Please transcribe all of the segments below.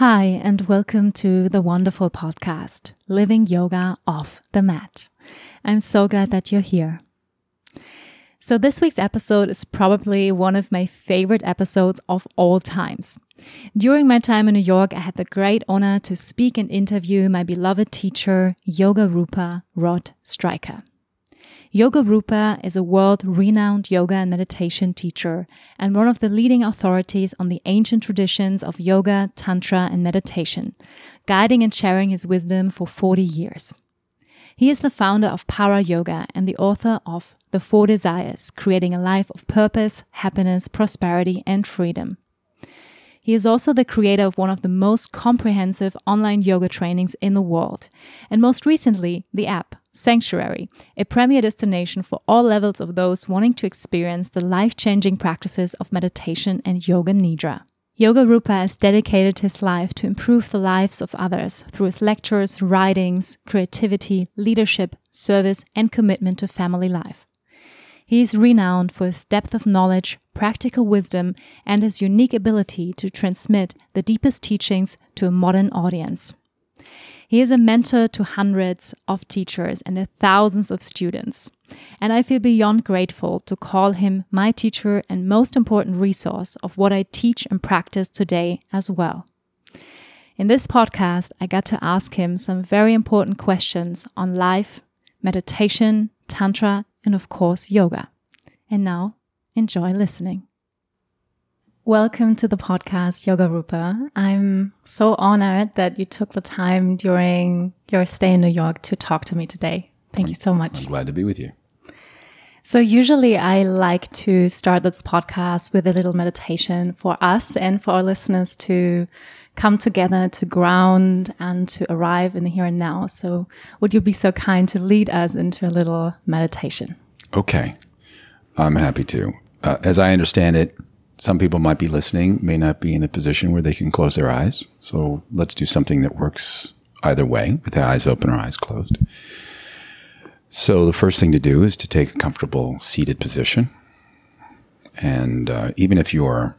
Hi, and welcome to the wonderful podcast, Living Yoga Off the Mat. I'm so glad that you're here. So, this week's episode is probably one of my favorite episodes of all times. During my time in New York, I had the great honor to speak and interview my beloved teacher, Yoga Rupa Rod Stryker. Yoga Rupa is a world renowned yoga and meditation teacher and one of the leading authorities on the ancient traditions of yoga, tantra, and meditation, guiding and sharing his wisdom for 40 years. He is the founder of Para Yoga and the author of The Four Desires Creating a Life of Purpose, Happiness, Prosperity, and Freedom. He is also the creator of one of the most comprehensive online yoga trainings in the world, and most recently, the app Sanctuary, a premier destination for all levels of those wanting to experience the life changing practices of meditation and yoga nidra. Yoga Rupa has dedicated his life to improve the lives of others through his lectures, writings, creativity, leadership, service, and commitment to family life. He is renowned for his depth of knowledge, practical wisdom, and his unique ability to transmit the deepest teachings to a modern audience. He is a mentor to hundreds of teachers and thousands of students. And I feel beyond grateful to call him my teacher and most important resource of what I teach and practice today as well. In this podcast, I got to ask him some very important questions on life, meditation, tantra, and of course, yoga. And now, enjoy listening. Welcome to the podcast, Yoga Rupa. I'm so honored that you took the time during your stay in New York to talk to me today. Thank I'm, you so much. I'm glad to be with you. So, usually I like to start this podcast with a little meditation for us and for our listeners to come together to ground and to arrive in the here and now. So, would you be so kind to lead us into a little meditation? Okay. I'm happy to. Uh, as I understand it, some people might be listening, may not be in a position where they can close their eyes. So let's do something that works either way, with the eyes open or eyes closed. So the first thing to do is to take a comfortable seated position. And uh, even if you're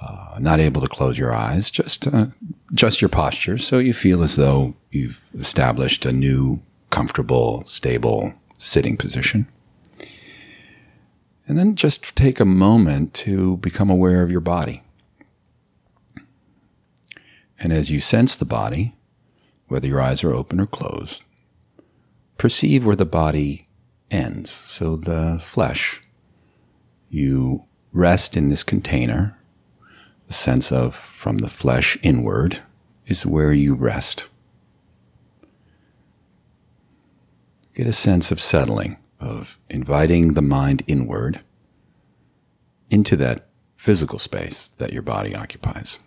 uh, not able to close your eyes, just uh, adjust your posture so you feel as though you've established a new, comfortable, stable sitting position. And then just take a moment to become aware of your body. And as you sense the body, whether your eyes are open or closed, perceive where the body ends. So the flesh, you rest in this container. The sense of from the flesh inward is where you rest. Get a sense of settling of inviting the mind inward into that physical space that your body occupies.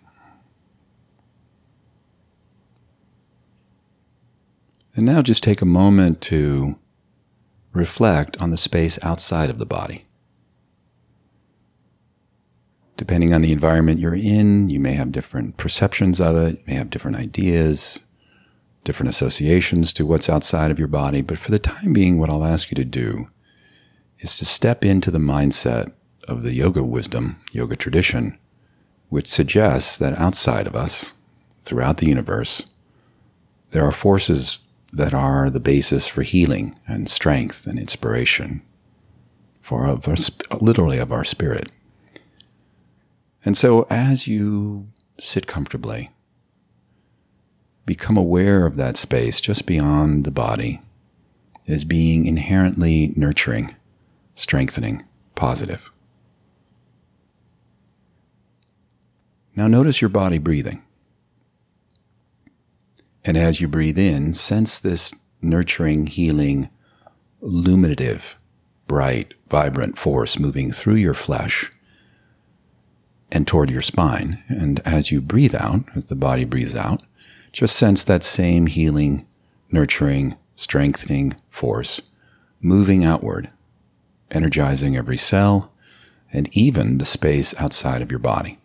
And now just take a moment to reflect on the space outside of the body. Depending on the environment you're in, you may have different perceptions of it, you may have different ideas, different associations to what's outside of your body. But for the time being, what I'll ask you to do is to step into the mindset of the yoga wisdom, yoga tradition, which suggests that outside of us, throughout the universe, there are forces that are the basis for healing and strength and inspiration, for of our, literally of our spirit. And so, as you sit comfortably, become aware of that space just beyond the body as being inherently nurturing, strengthening, positive. Now notice your body breathing. And as you breathe in, sense this nurturing, healing, illuminative bright, vibrant force moving through your flesh and toward your spine. And as you breathe out, as the body breathes out, just sense that same healing, nurturing, strengthening force moving outward, energizing every cell and even the space outside of your body.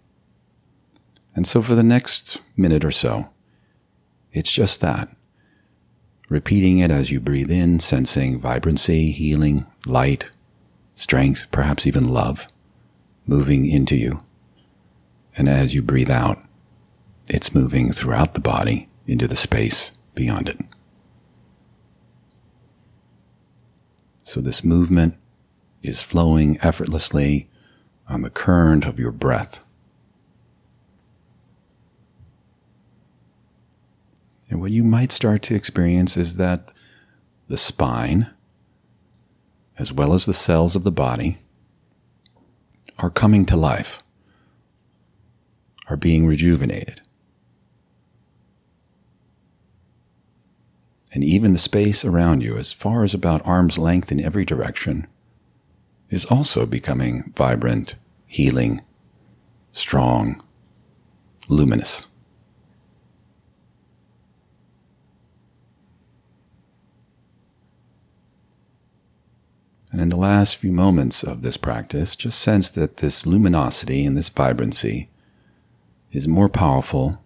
And so for the next minute or so, it's just that. Repeating it as you breathe in, sensing vibrancy, healing, light, strength, perhaps even love moving into you. And as you breathe out, it's moving throughout the body into the space beyond it. So this movement is flowing effortlessly on the current of your breath. And what you might start to experience is that the spine, as well as the cells of the body, are coming to life, are being rejuvenated. And even the space around you, as far as about arm's length in every direction, is also becoming vibrant, healing, strong, luminous. And in the last few moments of this practice, just sense that this luminosity and this vibrancy is more powerful,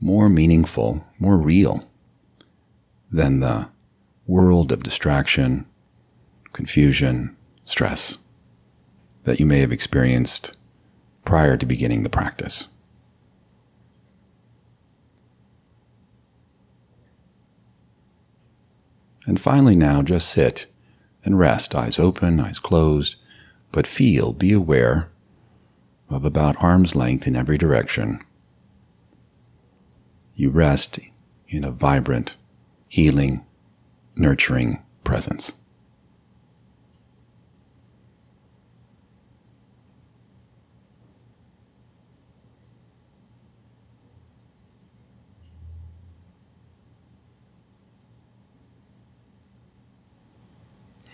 more meaningful, more real than the world of distraction, confusion, stress that you may have experienced prior to beginning the practice. And finally, now just sit and rest, eyes open, eyes closed, but feel, be aware of about arm's length in every direction. You rest in a vibrant, healing, nurturing presence.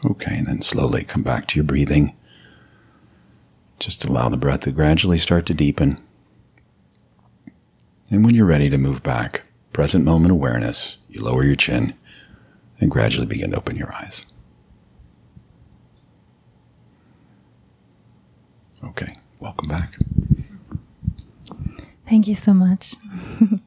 Okay, and then slowly come back to your breathing. Just allow the breath to gradually start to deepen. And when you're ready to move back, present moment awareness, you lower your chin and gradually begin to open your eyes. Okay, welcome back. Thank you so much.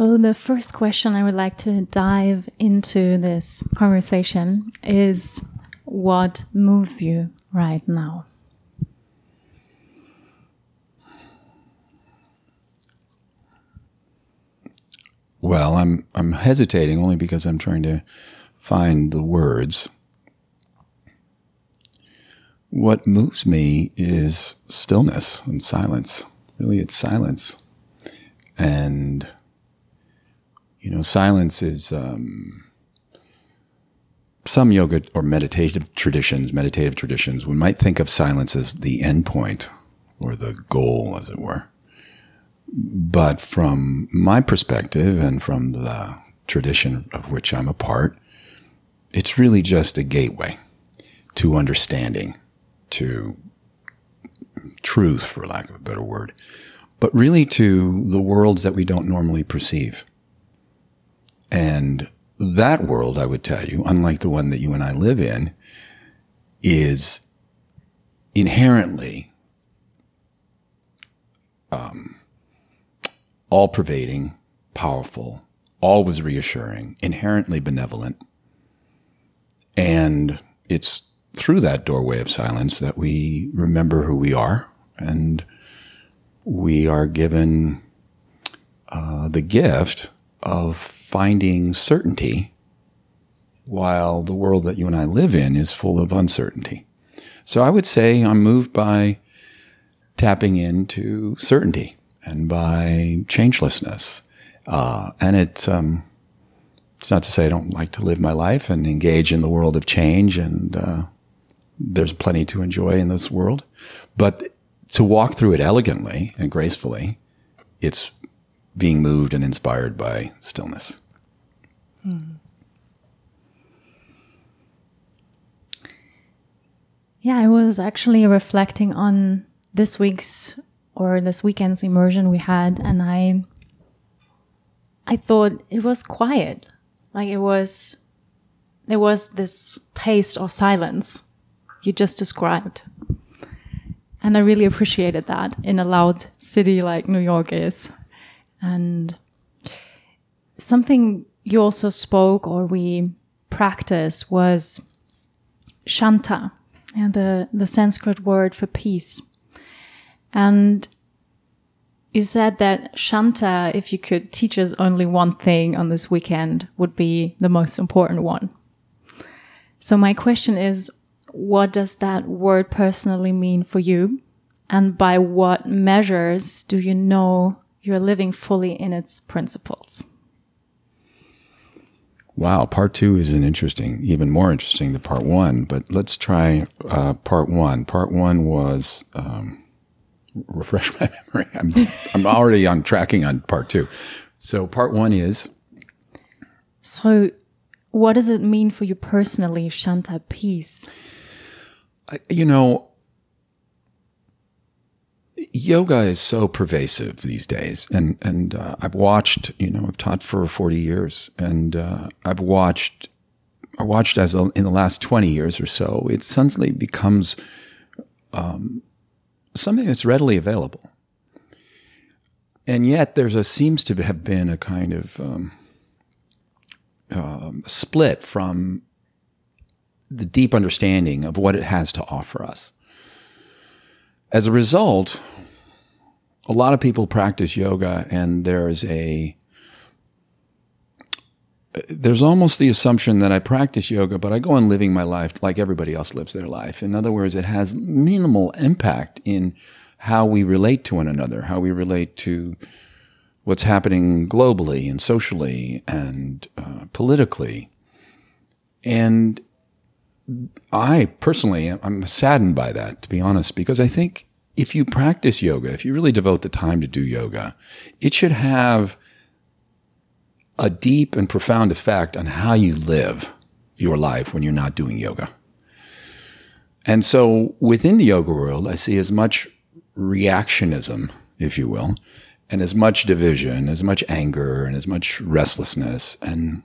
So, the first question I would like to dive into this conversation is what moves you right now? Well, I'm I'm hesitating only because I'm trying to find the words. What moves me is stillness and silence. Really, it's silence. And you know, silence is um, some yoga or meditative traditions, meditative traditions, we might think of silence as the end point or the goal, as it were. But from my perspective and from the tradition of which I'm a part, it's really just a gateway to understanding, to truth, for lack of a better word, but really to the worlds that we don't normally perceive. And that world, I would tell you, unlike the one that you and I live in, is inherently um, all pervading, powerful, always reassuring, inherently benevolent. And it's through that doorway of silence that we remember who we are and we are given uh, the gift of finding certainty while the world that you and I live in is full of uncertainty. So I would say I'm moved by tapping into certainty and by changelessness. Uh, and it, um, it's not to say I don't like to live my life and engage in the world of change, and uh, there's plenty to enjoy in this world. But to walk through it elegantly and gracefully, it's being moved and inspired by stillness. Hmm. Yeah, I was actually reflecting on this week's or this weekend's immersion we had, and I I thought it was quiet. Like it was there was this taste of silence you just described. And I really appreciated that in a loud city like New York is. And something you also spoke or we practiced was shanta, and the, the Sanskrit word for peace. And you said that shanta, if you could teach us only one thing on this weekend, would be the most important one. So my question is, what does that word personally mean for you? And by what measures do you know you're living fully in its principles? Wow, part two is an interesting, even more interesting than part one. But let's try uh, part one. Part one was um, refresh my memory. I'm I'm already on tracking on part two. So part one is. So, what does it mean for you personally, Shanta? Peace you know, yoga is so pervasive these days, and and uh, I've watched. You know, I've taught for forty years, and uh, I've watched. I watched as in the last twenty years or so, it suddenly becomes um, something that's readily available, and yet there's a seems to have been a kind of um, um, split from the deep understanding of what it has to offer us. As a result, a lot of people practice yoga and there's a there's almost the assumption that I practice yoga, but I go on living my life like everybody else lives their life. In other words, it has minimal impact in how we relate to one another, how we relate to what's happening globally and socially and uh, politically. And I personally, I'm saddened by that, to be honest, because I think if you practice yoga, if you really devote the time to do yoga, it should have a deep and profound effect on how you live your life when you're not doing yoga. And so within the yoga world, I see as much reactionism, if you will, and as much division, as much anger, and as much restlessness and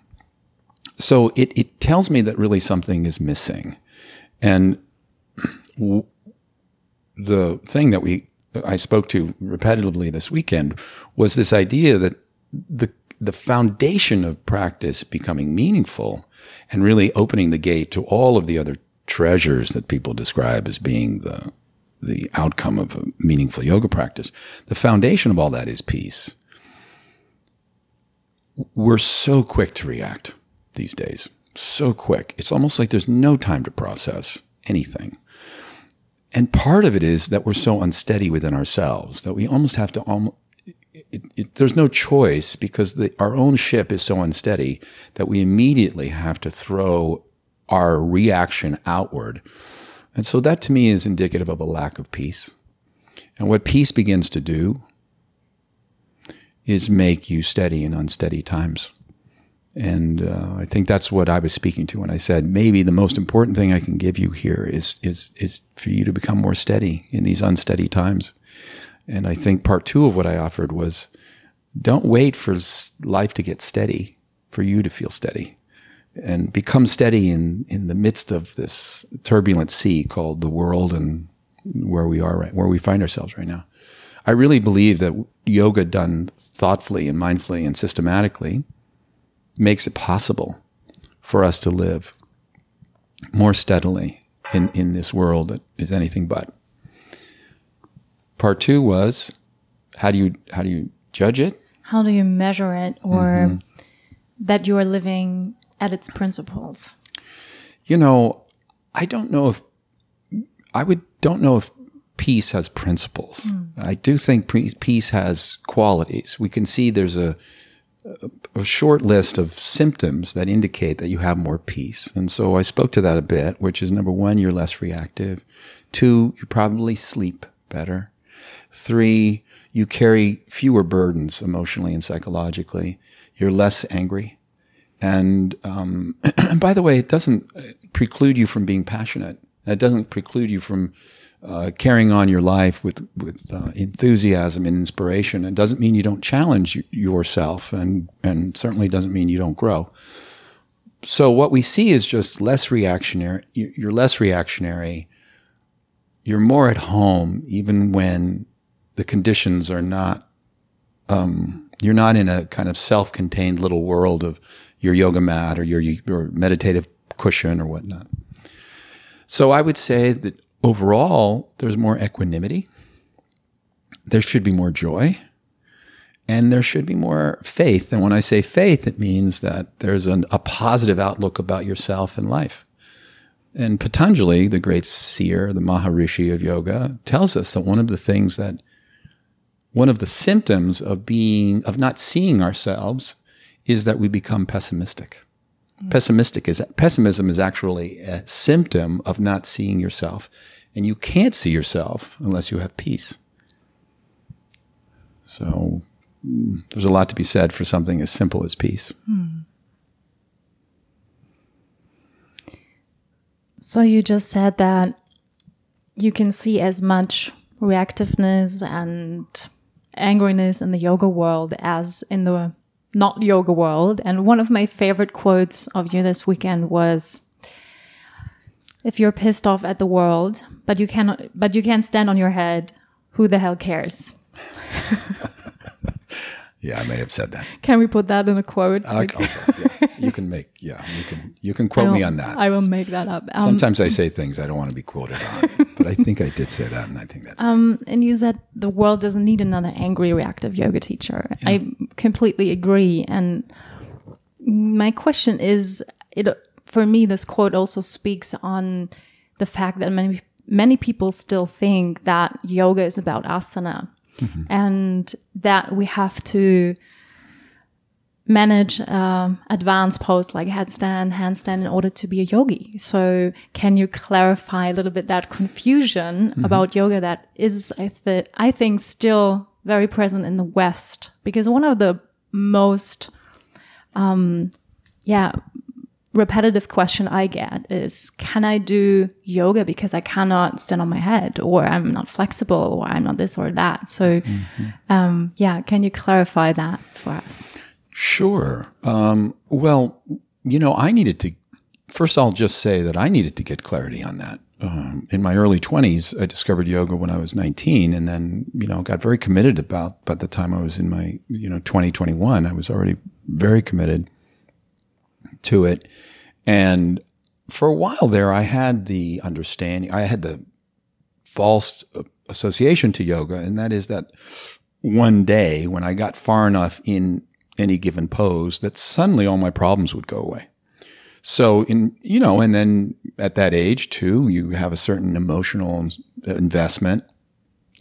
so it, it tells me that really something is missing. And w- the thing that we I spoke to repetitively this weekend was this idea that the the foundation of practice becoming meaningful and really opening the gate to all of the other treasures that people describe as being the the outcome of a meaningful yoga practice. The foundation of all that is peace. We're so quick to react these days. So quick. It's almost like there's no time to process anything. And part of it is that we're so unsteady within ourselves that we almost have to almost, it, it, there's no choice because the, our own ship is so unsteady that we immediately have to throw our reaction outward. And so that to me is indicative of a lack of peace. And what peace begins to do is make you steady in unsteady times. And uh, I think that's what I was speaking to when I said maybe the most important thing I can give you here is is is for you to become more steady in these unsteady times. And I think part two of what I offered was don't wait for life to get steady for you to feel steady and become steady in, in the midst of this turbulent sea called the world and where we are right, where we find ourselves right now. I really believe that yoga done thoughtfully and mindfully and systematically makes it possible for us to live more steadily in, in this world that is anything but. Part two was how do you how do you judge it? How do you measure it or mm-hmm. that you are living at its principles? You know, I don't know if I would don't know if peace has principles. Mm. I do think peace has qualities. We can see there's a a short list of symptoms that indicate that you have more peace. And so I spoke to that a bit, which is number one, you're less reactive. Two, you probably sleep better. Three, you carry fewer burdens emotionally and psychologically. You're less angry. And, um, and by the way, it doesn't preclude you from being passionate. It doesn't preclude you from uh, carrying on your life with with uh, enthusiasm and inspiration. It doesn't mean you don't challenge yourself, and and certainly doesn't mean you don't grow. So what we see is just less reactionary. You're less reactionary. You're more at home, even when the conditions are not. Um, you're not in a kind of self-contained little world of your yoga mat or your your meditative cushion or whatnot. So I would say that overall, there's more equanimity. There should be more joy. And there should be more faith. And when I say faith, it means that there's an, a positive outlook about yourself and life. And Patanjali, the great seer, the Maharishi of yoga, tells us that one of the things that, one of the symptoms of being, of not seeing ourselves is that we become pessimistic. Mm. Pessimistic is, pessimism is actually a symptom of not seeing yourself. And you can't see yourself unless you have peace. So mm, there's a lot to be said for something as simple as peace. Hmm. So you just said that you can see as much reactiveness and angriness in the yoga world as in the not yoga world. And one of my favorite quotes of you this weekend was if you're pissed off at the world, but you cannot, but you can't stand on your head, who the hell cares? yeah, I may have said that. Can we put that in a quote? Uh, okay, yeah. You can make, yeah, you can, you can quote me on that. I will make that up. Um, Sometimes I say things I don't want to be quoted on, but I think I did say that, and I think that's. Um, and you said the world doesn't need another angry, reactive yoga teacher. Yeah. I completely agree, and my question is, it for me, this quote also speaks on the fact that many many people still think that yoga is about asana mm-hmm. and that we have to manage um, advanced pose like headstand, handstand in order to be a yogi. So can you clarify a little bit that confusion mm-hmm. about yoga that is, I, th- I think, still very present in the West? Because one of the most, um, yeah, repetitive question I get is, can I do yoga because I cannot stand on my head or I'm not flexible or I'm not this or that? So, mm-hmm. um, yeah, can you clarify that for us? Sure. Um, well, you know, I needed to, first I'll just say that I needed to get clarity on that. Um, in my early 20s, I discovered yoga when I was 19 and then, you know, got very committed about, by the time I was in my, you know, 2021, I was already very committed to it. And for a while there, I had the understanding, I had the false association to yoga, and that is that one day when I got far enough in any given pose, that suddenly all my problems would go away. So in, you know, and then at that age too, you have a certain emotional investment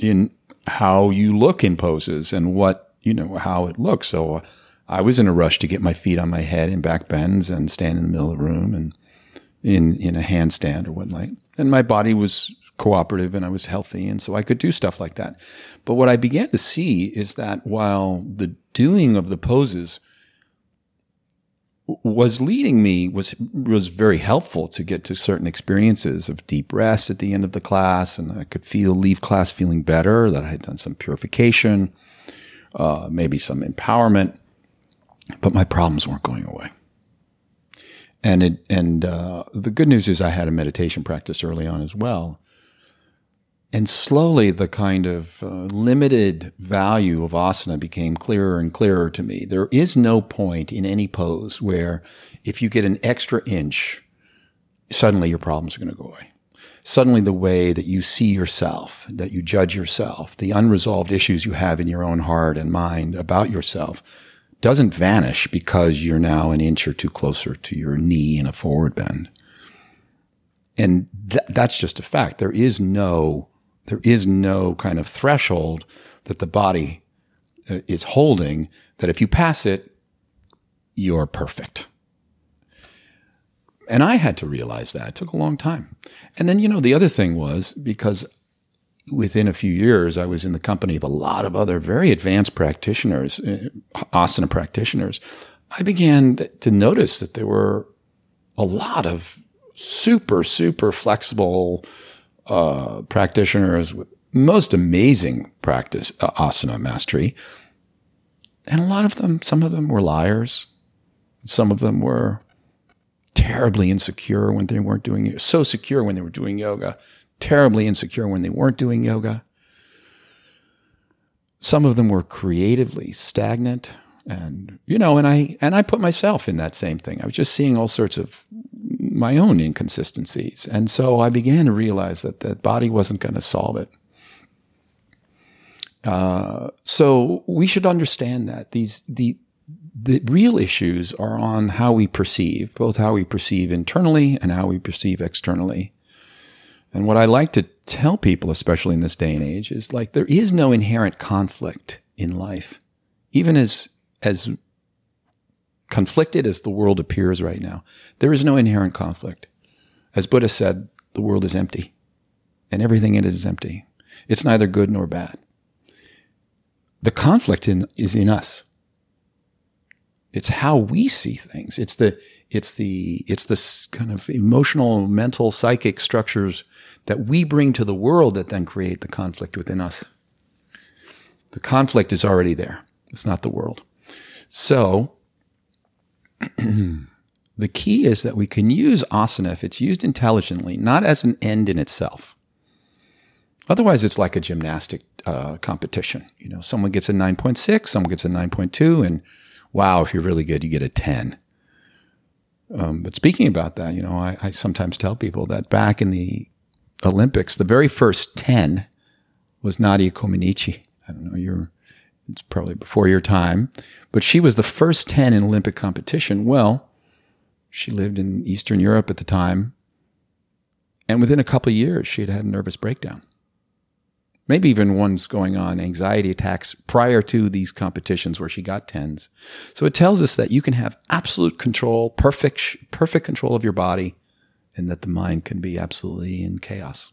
in how you look in poses and what, you know, how it looks. So I was in a rush to get my feet on my head in back bends and stand in the middle of the room and in in a handstand or whatnot. And my body was cooperative and I was healthy, and so I could do stuff like that. But what I began to see is that while the doing of the poses was leading me was was very helpful to get to certain experiences of deep rest at the end of the class, and I could feel leave class feeling better that I had done some purification, uh, maybe some empowerment but my problems weren't going away. And it, and uh, the good news is I had a meditation practice early on as well. And slowly, the kind of uh, limited value of asana became clearer and clearer to me. There is no point in any pose where if you get an extra inch, suddenly your problems are going to go away. Suddenly, the way that you see yourself, that you judge yourself, the unresolved issues you have in your own heart and mind about yourself doesn't vanish because you're now an inch or two closer to your knee in a forward bend. And th- that's just a fact. There is no, there is no kind of threshold that the body uh, is holding that if you pass it, you're perfect. And I had to realize that. It took a long time. And then, you know, the other thing was because within a few years, I was in the company of a lot of other very advanced practitioners, uh, asana practitioners. I began to notice that there were a lot of super, super flexible uh, practitioners with most amazing practice, uh, asana mastery. And a lot of them, some of them were liars. Some of them were terribly insecure when they weren't doing so secure when they were doing yoga, terribly insecure when they weren't doing yoga. Some of them were creatively stagnant and you know and I and I put myself in that same thing. I was just seeing all sorts of my own inconsistencies. And so I began to realize that the body wasn't going to solve it. Uh, so we should understand that these the the real issues are on how we perceive, both how we perceive internally and how we perceive externally. And what I like to tell people, especially in this day and age, is like there is no inherent conflict in life. Even as as conflicted as the world appears right now, there is no inherent conflict. As Buddha said, the world is empty, and everything in it is empty. It's neither good nor bad. The conflict in, is in us. It's how we see things. It's the it's the it's the kind of emotional, mental, psychic structures that we bring to the world that then create the conflict within us. The conflict is already there. It's not the world. So the key is that we can use asana if it's used intelligently, not as an end in itself. Otherwise, it's like a gymnastic uh, competition. You know, someone gets a 9.6, someone gets a 9.2, and wow, if you're really good, you get a 10. Um, but speaking about that, you know, I, I, sometimes tell people that back in the Olympics, the very first 10 was Nadia Comaneci. I don't know, you're, it's probably before your time, but she was the first 10 in Olympic competition. Well, she lived in Eastern Europe at the time. And within a couple of years, she had had a nervous breakdown maybe even ones going on, anxiety attacks prior to these competitions where she got tens. So it tells us that you can have absolute control, perfect, perfect control of your body, and that the mind can be absolutely in chaos.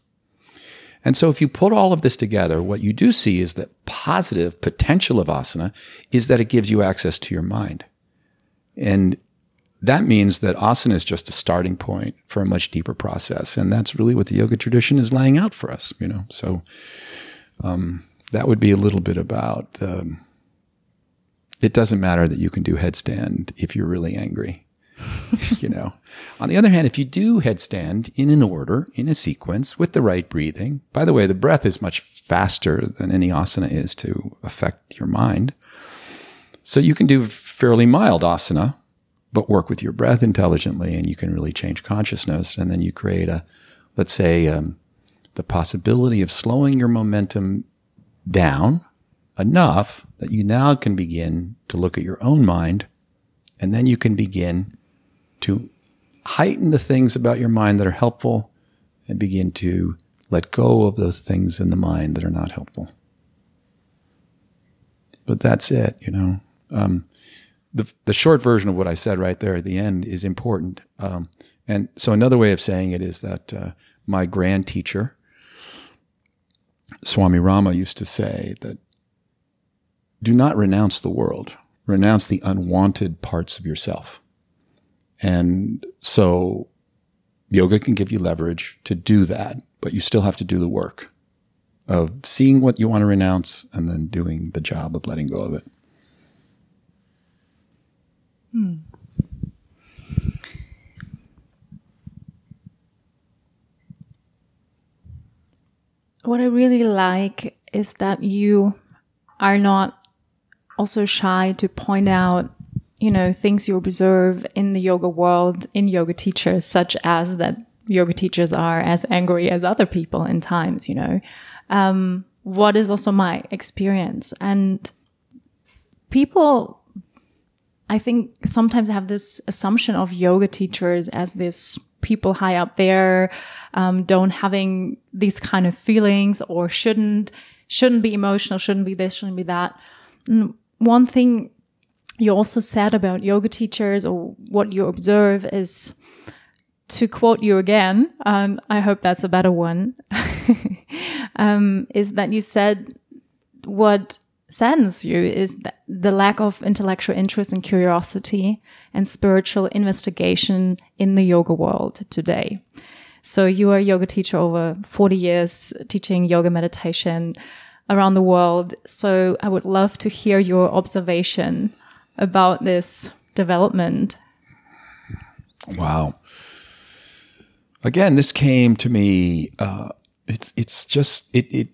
And so if you put all of this together, what you do see is that positive potential of asana is that it gives you access to your mind. And that means that asana is just a starting point for a much deeper process. And that's really what the yoga tradition is laying out for us, you know. So um, that would be a little bit about um, it doesn't matter that you can do headstand if you're really angry. you know. On the other hand, if you do headstand in an order, in a sequence, with the right breathing, by the way, the breath is much faster than any asana is to affect your mind. So you can do fairly mild asana, but work with your breath intelligently, and you can really change consciousness. And then you create a, let's say, um, the possibility of slowing your momentum down enough that you now can begin to look at your own mind and then you can begin to heighten the things about your mind that are helpful and begin to let go of the things in the mind that are not helpful. But that's it, you know. Um, the, the short version of what I said right there at the end is important. Um, and so another way of saying it is that uh, my grand teacher, Swami Rama used to say that do not renounce the world, renounce the unwanted parts of yourself. And so yoga can give you leverage to do that, but you still have to do the work of seeing what you want to renounce and then doing the job of letting go of it. Hmm. what I really like is that you are not also shy to point out, you know, things you observe in the yoga world, in yoga teachers, such as that yoga teachers are as angry as other people in times, you know. Um, what is also my experience. And people, I think, sometimes I have this assumption of yoga teachers as this people high up there um, don't having these kind of feelings or shouldn't shouldn't be emotional, shouldn't be this, shouldn't be that. And one thing you also said about yoga teachers or what you observe is to quote you again, and I hope that's a better one. um, is that you said what saddens you is the lack of intellectual interest and curiosity and spiritual investigation in the yoga world today. So you are a yoga teacher over 40 years, teaching yoga meditation around the world. So I would love to hear your observation about this development. Wow. Again, this came to me. Uh, it's it's just it it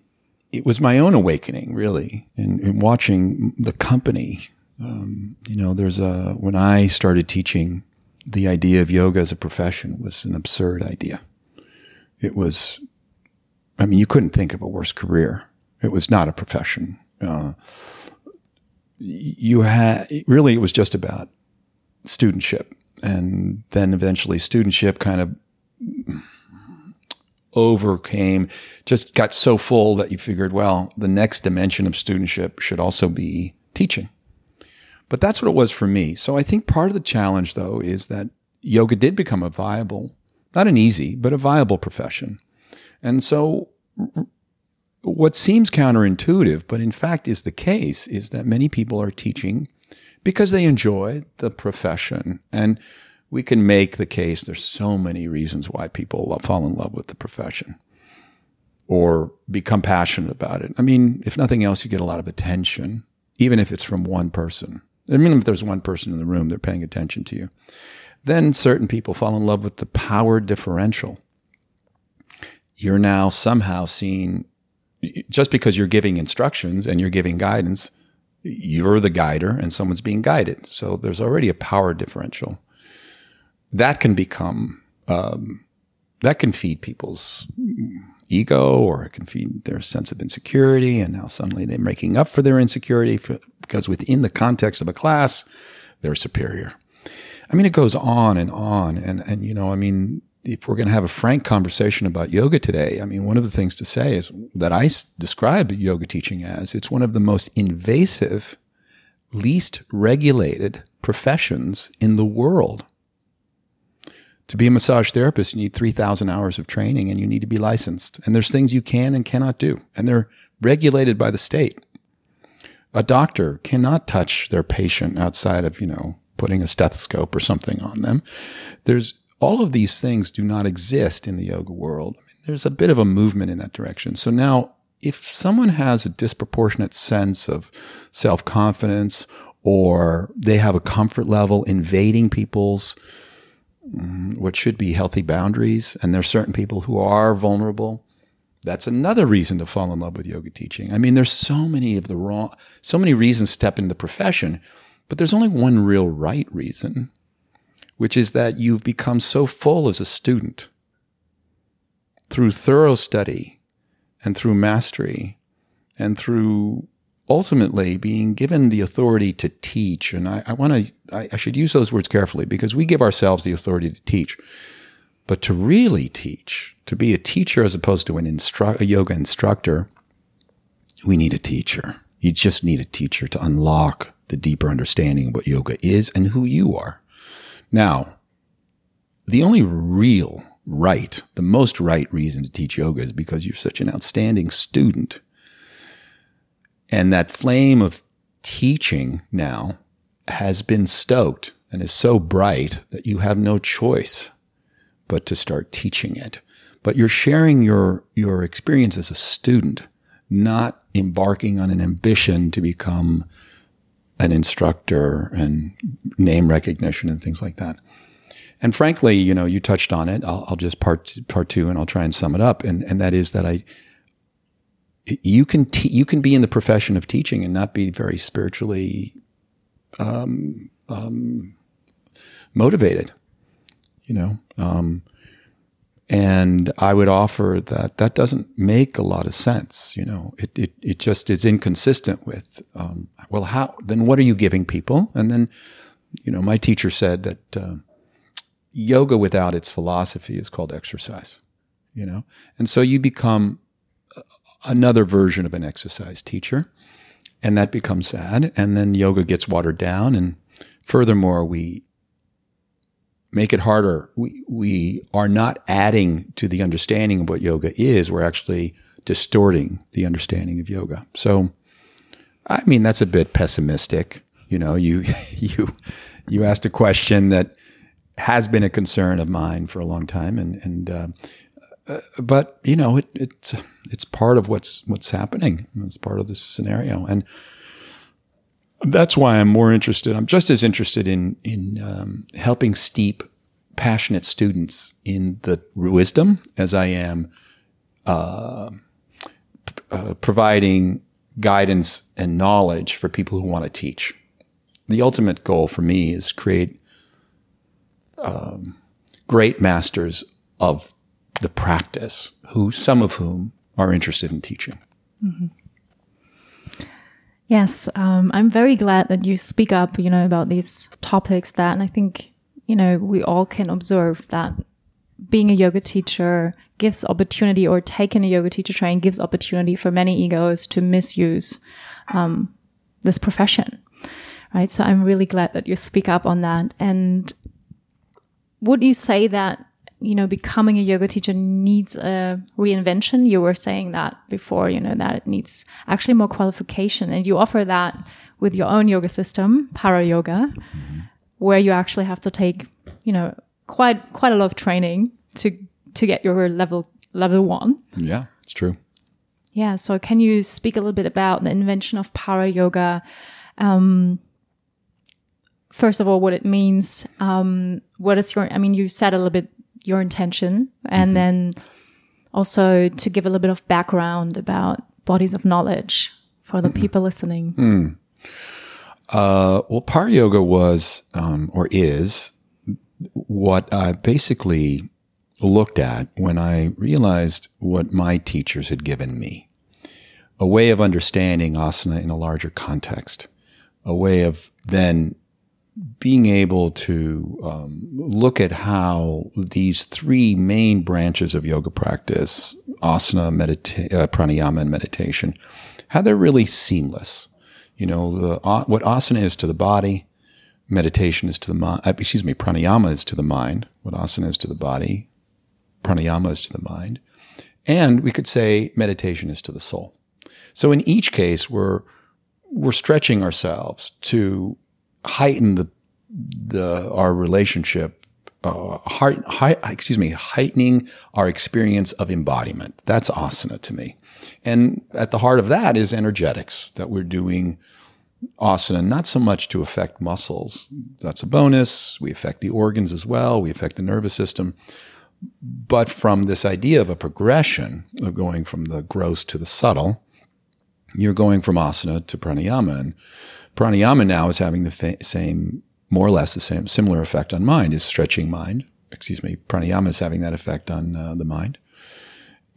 it was my own awakening, really, in, in watching the company. Um, you know, there's a when I started teaching, the idea of yoga as a profession was an absurd idea. It was, I mean, you couldn't think of a worse career. It was not a profession. Uh, you had really, it was just about studentship, and then eventually, studentship kind of overcame, just got so full that you figured, well, the next dimension of studentship should also be teaching. But that's what it was for me. So I think part of the challenge, though, is that yoga did become a viable, not an easy, but a viable profession. And so what seems counterintuitive, but in fact is the case, is that many people are teaching because they enjoy the profession. And we can make the case there's so many reasons why people fall in love with the profession or become passionate about it. I mean, if nothing else, you get a lot of attention, even if it's from one person. I mean, if there's one person in the room, they're paying attention to you. Then certain people fall in love with the power differential. You're now somehow seeing, just because you're giving instructions and you're giving guidance, you're the guider and someone's being guided. So there's already a power differential that can become um, that can feed people's ego or it can feed their sense of insecurity and now suddenly they're making up for their insecurity for, because within the context of a class they're superior. I mean it goes on and on and and you know i mean if we're going to have a frank conversation about yoga today i mean one of the things to say is that i describe yoga teaching as it's one of the most invasive least regulated professions in the world to be a massage therapist, you need 3,000 hours of training and you need to be licensed. And there's things you can and cannot do, and they're regulated by the state. A doctor cannot touch their patient outside of, you know, putting a stethoscope or something on them. There's all of these things do not exist in the yoga world. I mean, there's a bit of a movement in that direction. So now, if someone has a disproportionate sense of self confidence or they have a comfort level invading people's Mm-hmm. what should be healthy boundaries, and there's certain people who are vulnerable. That's another reason to fall in love with yoga teaching. I mean, there's so many of the wrong, so many reasons to step into the profession, but there's only one real right reason, which is that you've become so full as a student through thorough study and through mastery and through ultimately being given the authority to teach, and I, I want to, I, I should use those words carefully because we give ourselves the authority to teach, but to really teach, to be a teacher as opposed to an instru- a yoga instructor, we need a teacher. You just need a teacher to unlock the deeper understanding of what yoga is and who you are. Now, the only real right, the most right reason to teach yoga is because you're such an outstanding student and that flame of teaching now has been stoked and is so bright that you have no choice but to start teaching it. But you're sharing your, your experience as a student, not embarking on an ambition to become an instructor and name recognition and things like that. And frankly, you know, you touched on it. I'll, I'll just part part two, and I'll try and sum it up. And and that is that I you can te- you can be in the profession of teaching and not be very spiritually um, um, motivated, you know. Um, and I would offer that that doesn't make a lot of sense. You know, it it, it just is inconsistent with. Um, well, how then? What are you giving people? And then, you know, my teacher said that uh, yoga without its philosophy is called exercise. You know, and so you become another version of an exercise teacher. And that becomes sad. And then yoga gets watered down. And furthermore, we make it harder. We, we are not adding to the understanding of what yoga is. We're actually distorting the understanding of yoga. So, I mean, that's a bit pessimistic. You know, you, you, you asked a question that has been a concern of mine for a long time. And, and, uh, uh, but you know, it, it's, it's part of what's, what's happening. It's part of this scenario. And, that's why I'm more interested. I'm just as interested in in um, helping steep passionate students in the wisdom as I am uh, uh, providing guidance and knowledge for people who want to teach. The ultimate goal for me is create um, great masters of the practice, who some of whom are interested in teaching. Mm-hmm. Yes, um, I'm very glad that you speak up, you know, about these topics that, and I think, you know, we all can observe that being a yoga teacher gives opportunity or taking a yoga teacher training gives opportunity for many egos to misuse um, this profession. Right. So I'm really glad that you speak up on that. And would you say that you know, becoming a yoga teacher needs a reinvention. You were saying that before, you know, that it needs actually more qualification. And you offer that with your own yoga system, para yoga, mm-hmm. where you actually have to take, you know, quite quite a lot of training to to get your level level one. Yeah, it's true. Yeah. So can you speak a little bit about the invention of para yoga? Um, first of all, what it means. Um, what is your? I mean, you said a little bit your intention and mm-hmm. then also to give a little bit of background about bodies of knowledge for the mm people listening. Mm. Uh, well, Para Yoga was um, or is what I basically looked at when I realized what my teachers had given me a way of understanding asana in a larger context, a way of then being able to um, look at how these three main branches of yoga practice asana, medita- uh, pranayama, and meditation how they're really seamless. You know, the, uh, what asana is to the body, meditation is to the mind, uh, excuse me, pranayama is to the mind, what asana is to the body, pranayama is to the mind. And we could say meditation is to the soul. So in each case, we're, we're stretching ourselves to heighten the the our relationship uh, excuse me, heightening our experience of embodiment. That's asana to me. And at the heart of that is energetics, that we're doing asana not so much to affect muscles. That's a bonus. We affect the organs as well. We affect the nervous system. But from this idea of a progression of going from the gross to the subtle, you're going from asana to pranayama. And pranayama now is having the fa- same, more or less the same, similar effect on mind, is stretching mind. Excuse me, pranayama is having that effect on uh, the mind.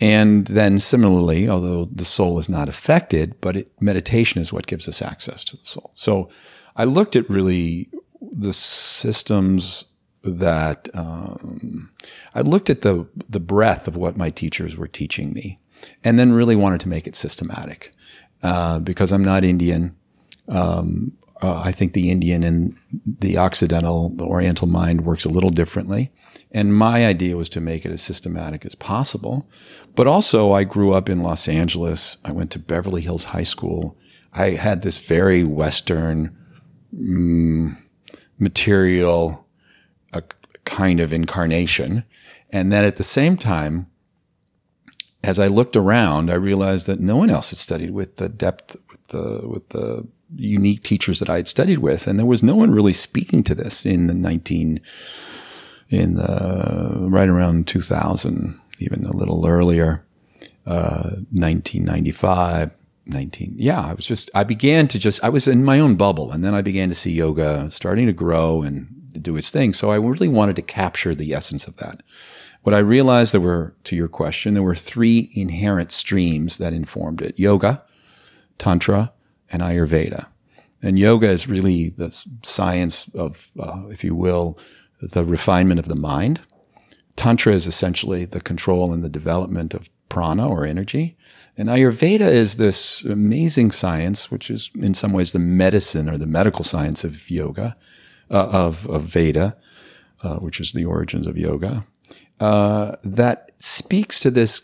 And then similarly, although the soul is not affected, but it, meditation is what gives us access to the soul. So I looked at really the systems that um, I looked at the the breadth of what my teachers were teaching me, and then really wanted to make it systematic uh, because I'm not Indian. Um, uh, I think the Indian and the Occidental, the Oriental mind works a little differently. And my idea was to make it as systematic as possible. But also, I grew up in Los Angeles. I went to Beverly Hills High School. I had this very Western mm, material uh, kind of incarnation. And then at the same time, as I looked around, I realized that no one else had studied with the depth, with the, with the unique teachers that I had studied with. And there was no one really speaking to this in the 19, in the, right around 2000, even a little earlier, uh, 1995, 19. Yeah, I was just, I began to just, I was in my own bubble. And then I began to see yoga starting to grow and do its thing. So I really wanted to capture the essence of that. What I realized there were, to your question, there were three inherent streams that informed it yoga, tantra, and Ayurveda. And yoga is really the science of, uh, if you will, the refinement of the mind. Tantra is essentially the control and the development of prana or energy. And Ayurveda is this amazing science, which is in some ways the medicine or the medical science of yoga, uh, of, of Veda, uh, which is the origins of yoga, uh, that speaks to this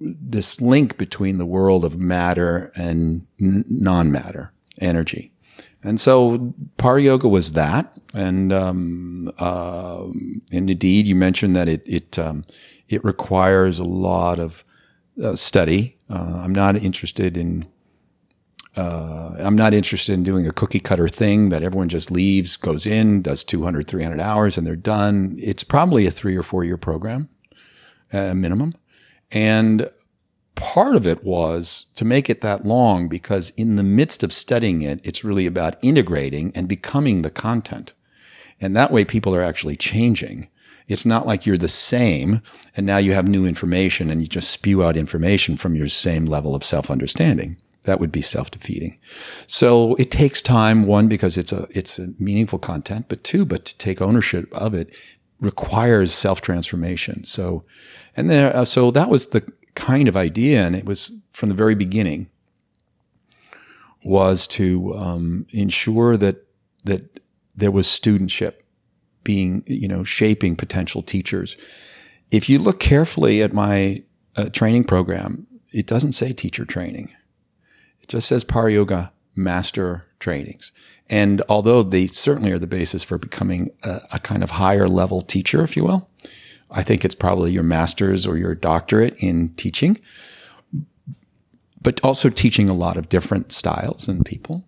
this link between the world of matter and n- non-matter energy. And so Para Yoga was that. And, um, uh, and indeed, you mentioned that it, it, um, it requires a lot of uh, study. Uh, I'm not interested in, uh, I'm not interested in doing a cookie cutter thing that everyone just leaves, goes in, does 200, 300 hours and they're done. It's probably a three or four year program, uh, minimum. And part of it was to make it that long because in the midst of studying it, it's really about integrating and becoming the content. And that way people are actually changing. It's not like you're the same and now you have new information and you just spew out information from your same level of self understanding. That would be self defeating. So it takes time, one, because it's a, it's a meaningful content, but two, but to take ownership of it requires self transformation. So, and there, uh, so that was the kind of idea, and it was from the very beginning, was to um, ensure that that there was studentship being, you know, shaping potential teachers. If you look carefully at my uh, training program, it doesn't say teacher training. It just says Para Yoga Master Trainings. And although they certainly are the basis for becoming a, a kind of higher level teacher, if you will, I think it's probably your master's or your doctorate in teaching, but also teaching a lot of different styles and people.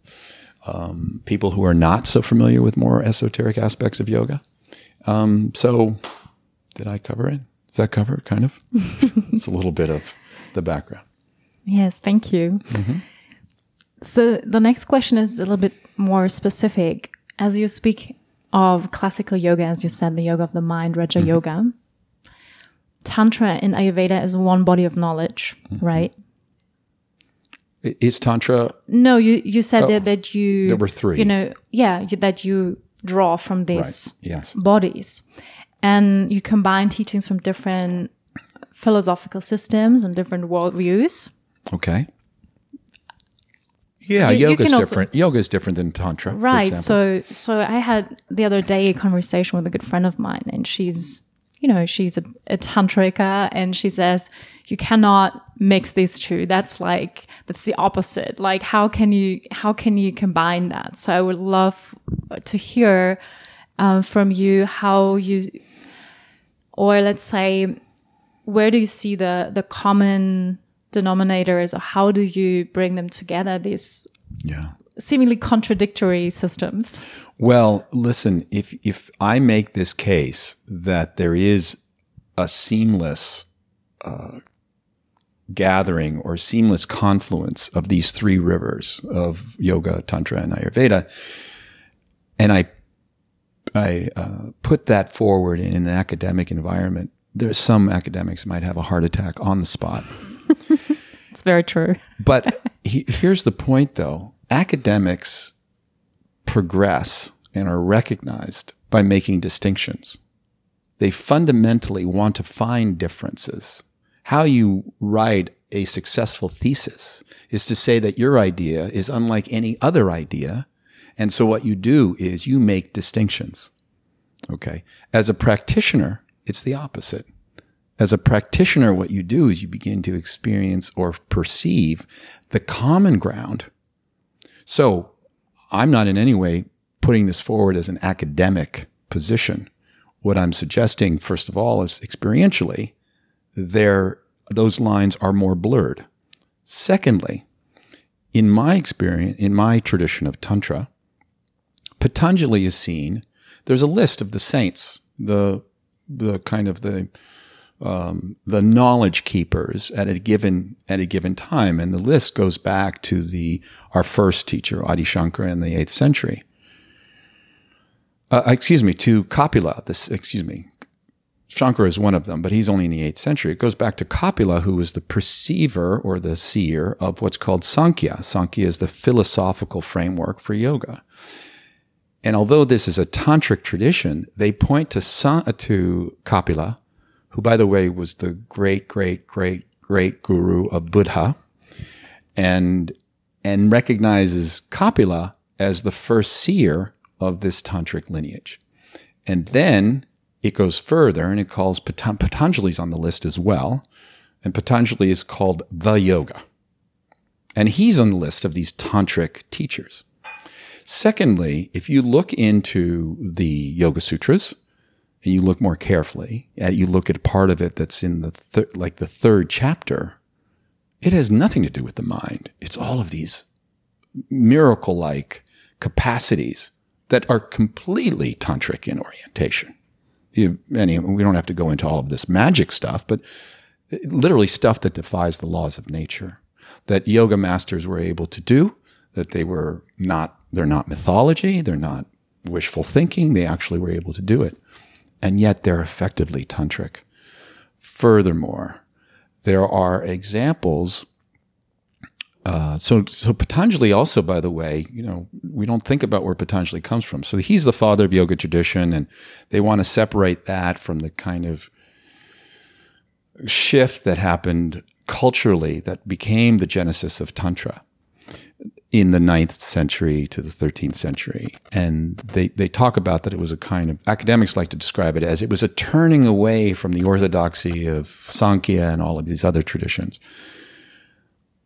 Um, people who are not so familiar with more esoteric aspects of yoga. Um, so, did I cover it? Does that cover it? Kind of. it's a little bit of the background. Yes, thank you. Mm-hmm. So the next question is a little bit more specific. As you speak of classical yoga, as you said, the yoga of the mind, Raja mm-hmm. Yoga, Tantra in Ayurveda is one body of knowledge, mm-hmm. right? Is Tantra? No, you, you said oh, that, that you. There were three. You know, yeah, that you draw from these right. yes. bodies. And you combine teachings from different philosophical systems and different worldviews. Okay. Yeah, yoga is different. yoga is different than tantra, right? So, so I had the other day a conversation with a good friend of mine, and she's you know, she's a, a tantrika and she says, you cannot mix these two. That's like, that's the opposite. Like, how can you, how can you combine that? So I would love to hear um, from you how you, or let's say, where do you see the, the common denominators or how do you bring them together? These yeah seemingly contradictory systems. Well, listen, if if I make this case that there is a seamless uh, gathering or seamless confluence of these three rivers of yoga, tantra, and Ayurveda, and I I uh, put that forward in an academic environment, there's some academics might have a heart attack on the spot. it's very true. but he, here's the point, though: academics progress and are recognized by making distinctions. They fundamentally want to find differences. How you write a successful thesis is to say that your idea is unlike any other idea. And so what you do is you make distinctions. Okay. As a practitioner, it's the opposite. As a practitioner, what you do is you begin to experience or perceive the common ground. So I'm not in any way putting this forward as an academic position. What I'm suggesting, first of all, is experientially, there those lines are more blurred. Secondly, in my experience, in my tradition of Tantra, Patanjali is seen. There's a list of the saints, the the kind of the um, the knowledge keepers at a given at a given time, and the list goes back to the our first teacher, Adi Shankara, in the eighth century. Uh, excuse me, to Kapila. This, excuse me, Shankara is one of them, but he's only in the eighth century. It goes back to Kapila, who was the perceiver or the seer of what's called Sankhya. Sankhya is the philosophical framework for yoga. And although this is a tantric tradition, they point to to Kapila who, by the way, was the great, great, great, great guru of Buddha, and and recognizes Kapila as the first seer of this tantric lineage. And then it goes further and it calls Pat- Patanjali's on the list as well. And Patanjali is called the yoga. And he's on the list of these tantric teachers. Secondly, if you look into the Yoga Sutras and you look more carefully, and you look at part of it that's in the thir- like the third chapter, it has nothing to do with the mind. It's all of these miracle-like capacities that are completely tantric in orientation. You, we don't have to go into all of this magic stuff, but literally stuff that defies the laws of nature that yoga masters were able to do, that they were not, they're not mythology, they're not wishful thinking, they actually were able to do it. And yet they're effectively tantric. Furthermore, there are examples uh, so, so Patanjali also, by the way, you know, we don't think about where Patanjali comes from. So he's the father of yoga tradition, and they want to separate that from the kind of shift that happened culturally that became the genesis of Tantra in the 9th century to the 13th century. And they, they talk about that it was a kind of, academics like to describe it as it was a turning away from the orthodoxy of Sankhya and all of these other traditions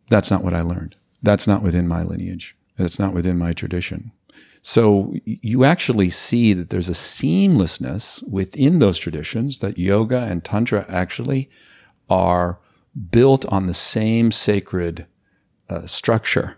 that's not what I learned. That's not within my lineage. That's not within my tradition. So you actually see that there's a seamlessness within those traditions that yoga and tantra actually are built on the same sacred uh, structure,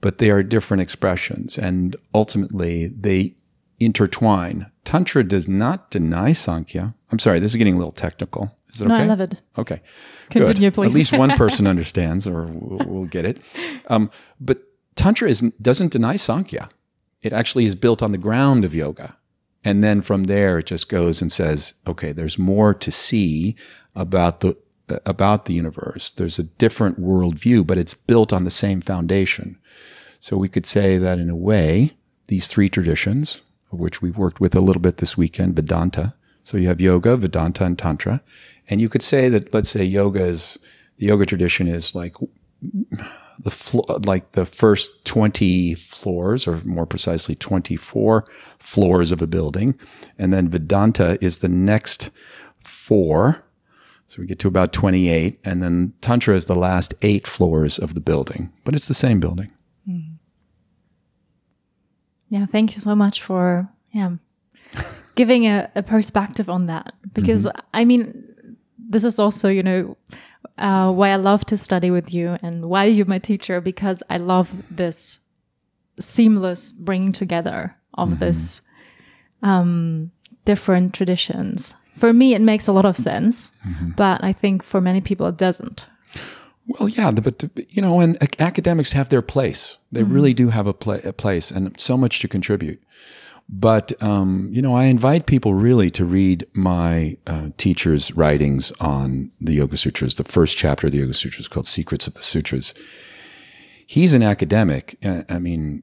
but they are different expressions, and ultimately they intertwine. Tantra does not deny Sankhya. I'm sorry, this is getting a little technical. Is it No, okay? I love it. Okay. Continue, Good. please. At least one person understands or will, will get it. Um, but Tantra is, doesn't deny Sankhya. It actually is built on the ground of yoga. And then from there, it just goes and says, okay, there's more to see about the, about the universe. There's a different worldview, but it's built on the same foundation. So we could say that in a way, these three traditions, which we worked with a little bit this weekend, Vedanta. So you have yoga, Vedanta, and Tantra. And you could say that, let's say yoga is, the yoga tradition is like the, flo- like the first 20 floors, or more precisely 24 floors of a building. And then Vedanta is the next four. So we get to about 28. And then Tantra is the last eight floors of the building, but it's the same building. Yeah, thank you so much for yeah giving a, a perspective on that because I mean this is also you know uh, why I love to study with you and why you're my teacher because I love this seamless bringing together of this um, different traditions. For me, it makes a lot of sense, but I think for many people it doesn't. Well, yeah, but you know, and academics have their place. They really do have a, pla- a place and so much to contribute. But um, you know, I invite people really to read my uh, teacher's writings on the Yoga Sutras. The first chapter of the Yoga Sutras called "Secrets of the Sutras." He's an academic. uh, I mean,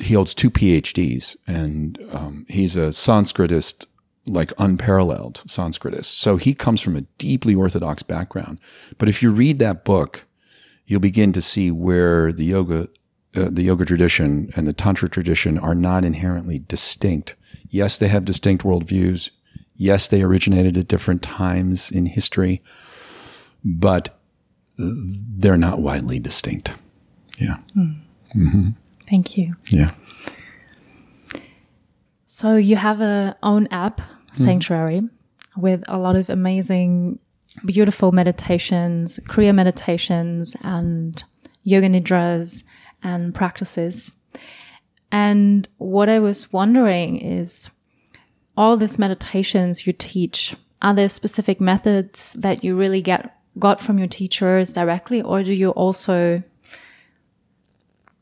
he holds two PhDs, and um, he's a Sanskritist, like unparalleled Sanskritist. So he comes from a deeply orthodox background. But if you read that book, you'll begin to see where the yoga, uh, the yoga tradition and the tantra tradition are not inherently distinct. Yes, they have distinct worldviews. Yes, they originated at different times in history, but they're not widely distinct. Yeah, Thank you. yeah. So you have a own app, Mm. Sanctuary, with a lot of amazing, beautiful meditations, Kriya meditations, and yoga nidras and practices. And what I was wondering is, all these meditations you teach, are there specific methods that you really get got from your teachers directly, or do you also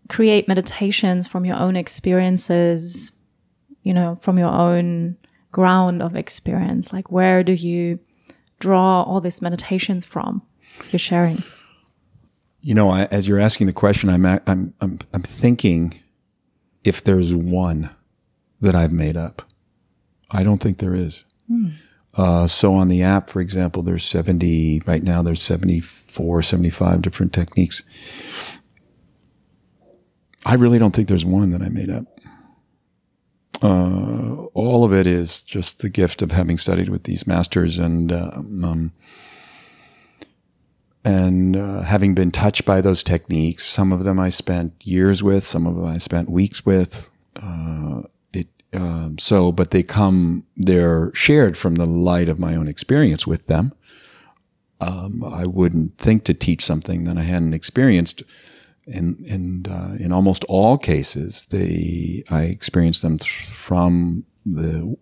create meditations from your own experiences you know, from your own ground of experience? Like, where do you draw all these meditations from you're sharing? You know, I, as you're asking the question, I'm, I'm, I'm, I'm thinking if there's one that I've made up. I don't think there is. Uh, so on the app, for example, there's 70, right now there's 74, 75 different techniques. I really don't think there's one that I made up. Uh, all of it is just the gift of having studied with these masters and um, and uh, having been touched by those techniques. Some of them I spent years with, some of them I spent weeks with. Uh, it um, so, but they come they're shared from the light of my own experience with them. Um, I wouldn't think to teach something that I hadn't experienced and and uh, in almost all cases, they I experienced them th- from the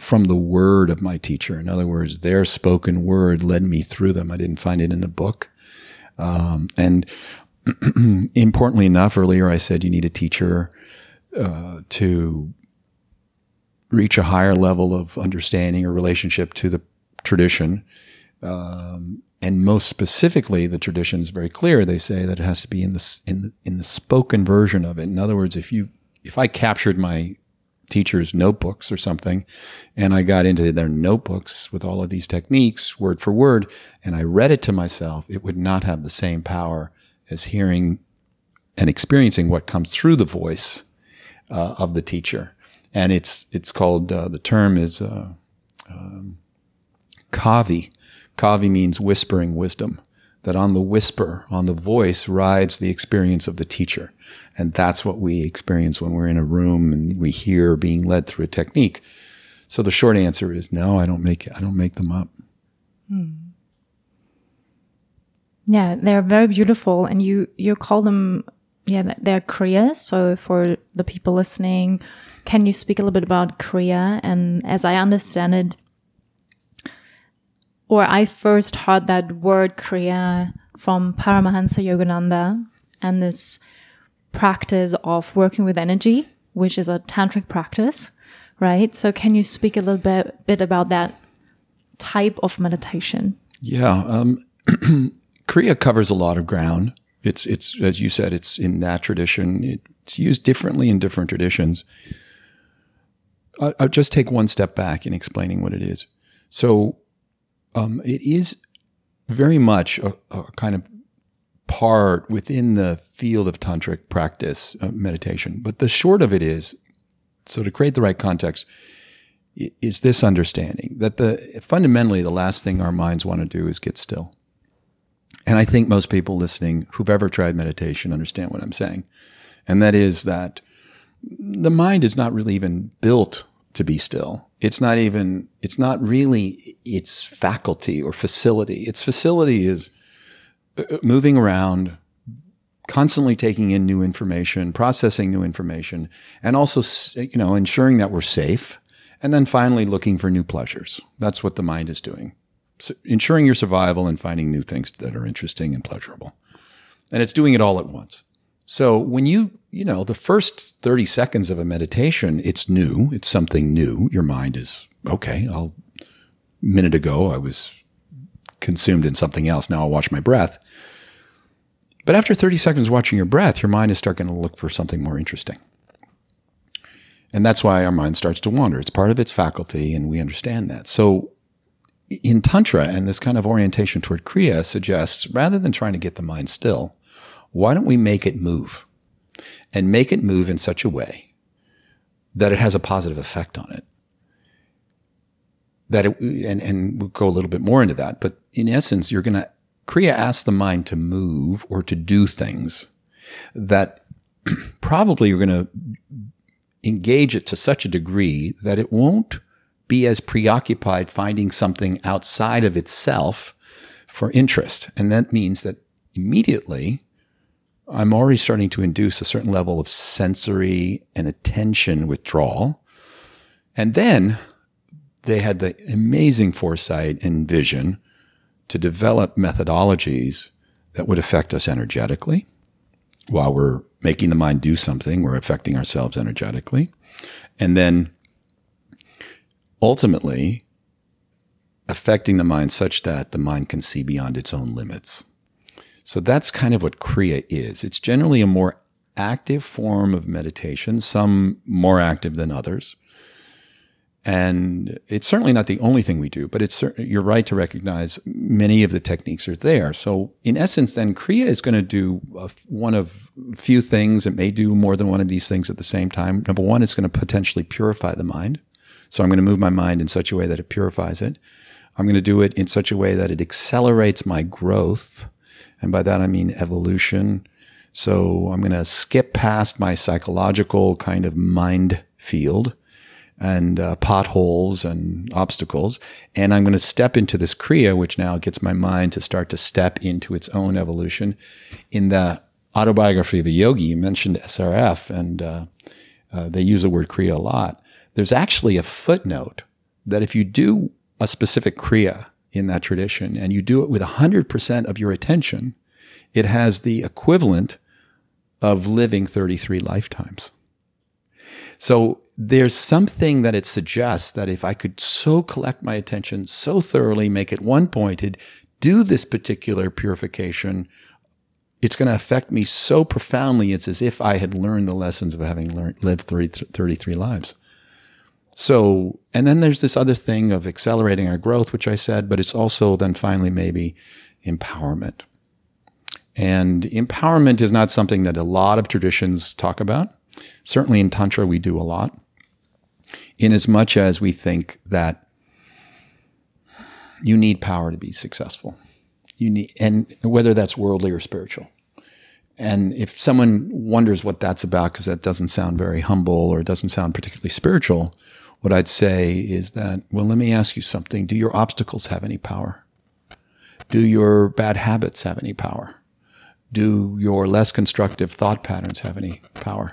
from the word of my teacher. In other words, their spoken word led me through them. I didn't find it in a book. Um, and importantly enough, earlier I said you need a teacher uh, to reach a higher level of understanding or relationship to the tradition. Um, and most specifically, the tradition is very clear. They say that it has to be in the in the, in the spoken version of it. In other words, if you if I captured my teacher's notebooks or something, and I got into their notebooks with all of these techniques, word for word, and I read it to myself, it would not have the same power as hearing and experiencing what comes through the voice uh, of the teacher. And it's it's called uh, the term is uh, um, kavi Kavi means whispering wisdom, that on the whisper, on the voice rides the experience of the teacher. And that's what we experience when we're in a room and we hear being led through a technique. So the short answer is no, I don't make I don't make them up. Hmm. Yeah, they're very beautiful and you you call them yeah, they're Kriyas. So for the people listening, can you speak a little bit about Kriya? And as I understand it, or I first heard that word Kriya from Paramahansa Yogananda and this practice of working with energy, which is a tantric practice, right? So can you speak a little bit, bit about that type of meditation? Yeah. Um, Kriya covers a lot of ground. It's, it's, as you said, it's in that tradition. It's used differently in different traditions. I'll just take one step back in explaining what it is. So um, it is very much a, a, kind of part within the field of tantric practice, uh, meditation. But the short of it is, so to create the right context, is this understanding that the fundamentally the last thing our minds want to do is get still. And I think most people listening who've ever tried meditation understand what I'm saying. And that is that the mind is not really even built to be still. It's not even, it's not really its faculty or facility. Its facility is uh, uh, moving around, constantly taking in new information, processing new information, and also, you know, ensuring that we're safe. And then finally looking for new pleasures. That's what the mind is doing. So ensuring your survival and finding new things that are interesting and pleasurable. And it's doing it all at once. So when you, you know, the first 30 seconds of a meditation, it's new. It's something new. Your mind is, okay, I'll, minute ago, I was consumed in something else. Now I'll watch my breath. But after 30 seconds watching your breath, your mind is starting to look for something more interesting. And that's why our mind starts to wander. It's part of its faculty, and we understand that. So in Tantra, and this kind of orientation toward Kriya suggests rather than trying to get the mind still, why don't we make it move and make it move in such a way that it has a positive effect on it? That it, and, and we'll go a little bit more into that, but in essence, you're going to, Kriya asks the mind to move or to do things that probably you're going to engage it to such a degree that it won't be as preoccupied finding something outside of itself for interest. And that means that immediately I'm already starting to induce a certain level of sensory and attention withdrawal. And then they had the amazing foresight and vision to develop methodologies that would affect us energetically while we're making the mind do something, we're affecting ourselves energetically. And then ultimately affecting the mind such that the mind can see beyond its own limits. So that's kind of what Kriya is. It's generally a more active form of meditation, some more active than others. And it's certainly not the only thing we do, but it's you're right to recognize many of the techniques are there. So in essence, then Kriya is going to do one of few things. It may do more than one of these things at the same time. Number one, it's going to potentially purify the mind. So I'm going to move my mind in such a way that it purifies it. I'm going to do it in such a way that it accelerates my growth. And by that, I mean evolution. So I'm going to skip past my psychological kind of mind field and uh, potholes and obstacles. And I'm going to step into this Kriya, which now gets my mind to start to step into its own evolution. In the autobiography of a yogi, you mentioned SRF, and uh, uh, they use the word Kriya a lot. There's actually a footnote that if you do a specific Kriya in that tradition and you do it with 100% of your attention, it has the equivalent of living 33 lifetimes. So there's something that it suggests that if I could so collect my attention so thoroughly, make it one pointed, do this particular purification, it's going to affect me so profoundly. It's as if I had learned the lessons of having learned, lived 30, 33 lives. So, and then there's this other thing of accelerating our growth, which I said, but it's also then finally maybe empowerment. And empowerment is not something that a lot of traditions talk about. Certainly in Tantra, we do a lot in as much as we think that you need power to be successful. You need, and whether that's worldly or spiritual. And if someone wonders what that's about, because that doesn't sound very humble or it doesn't sound particularly spiritual, what I'd say is that, well, let me ask you something. Do your obstacles have any power? Do your bad habits have any power? Do your less constructive thought patterns have any power?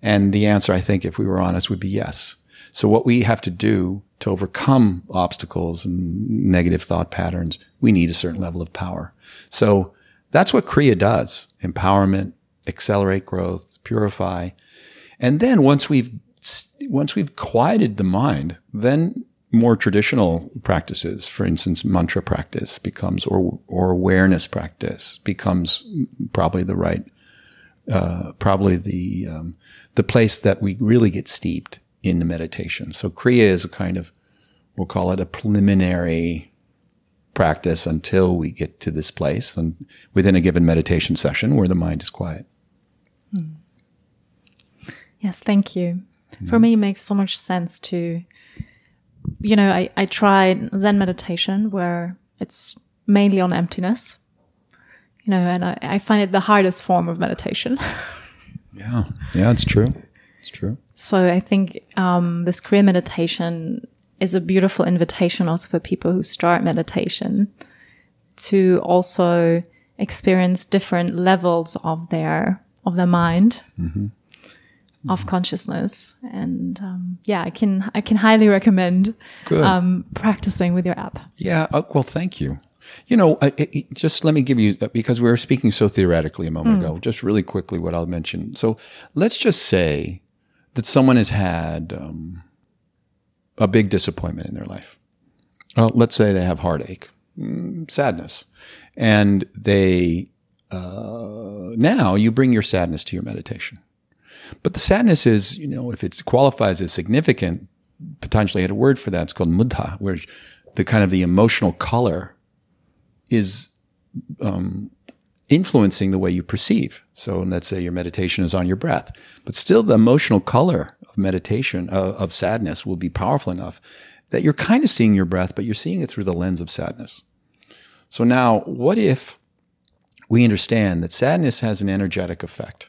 And the answer, I think, if we were honest, would be yes. So what we have to do to overcome obstacles and negative thought patterns, we need a certain level of power. So that's what Kriya does. Empowerment, accelerate growth, purify. And then once we've, once we've quieted the mind, then more traditional practices, for instance, mantra practice becomes, or, or awareness practice becomes probably the right, uh, probably the, um, the place that we really get steeped in the meditation. So Kriya is a kind of, we'll call it a preliminary practice until we get to this place and within a given meditation session where the mind is quiet. Hmm. Yes, thank you. Mm. For me, it makes so much sense to, you know, I, I tried Zen meditation where it's mainly on emptiness, you know, and I, I find it the hardest form of meditation. yeah, yeah, it's true. It's true. So I think um, this Kriya meditation is a beautiful invitation also for people who start meditation to also experience different levels of their of their mind. Mm-hmm. Of consciousness, and um, yeah, I can I can highly recommend um, practicing with your app. Yeah, uh, well, thank you. You know, I, I, just let me give you, because we were speaking so theoretically a moment mm. ago, just really quickly what I'll mention. So let's just say that someone has had um, a big disappointment in their life. Well, let's say they have heartache, mm, sadness, and they uh, now you bring your sadness to your meditation. But the sadness is, you know, if it qualifies as significant, potentially had a word for that. It's called mudha, where the kind of the emotional color is um, influencing the way you perceive. So let's say your meditation is on your breath, but still the emotional color of meditation, uh, of sadness will be powerful enough that you're kind of seeing your breath, but you're seeing it through the lens of sadness. So now what if we understand that sadness has an energetic effect?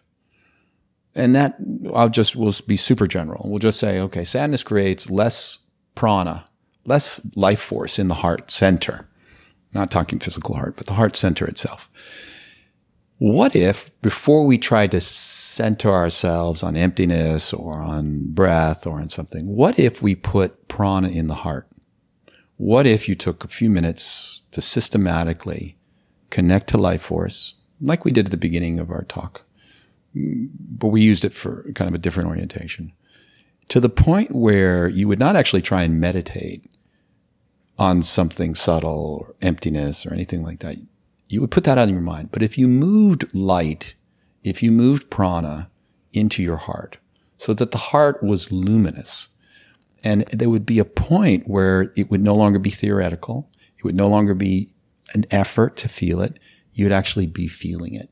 And that I'll just, will be super general. We'll just say, okay, sadness creates less prana, less life force in the heart center. Not talking physical heart, but the heart center itself. What if before we try to center ourselves on emptiness or on breath or on something, what if we put prana in the heart? What if you took a few minutes to systematically connect to life force, like we did at the beginning of our talk, but we used it for kind of a different orientation, to the point where you would not actually try and meditate on something subtle or emptiness or anything like that you would put that on your mind. But if you moved light, if you moved prana into your heart so that the heart was luminous And there would be a point where it would no longer be theoretical. It would no longer be an effort to feel it. You'd actually be feeling it.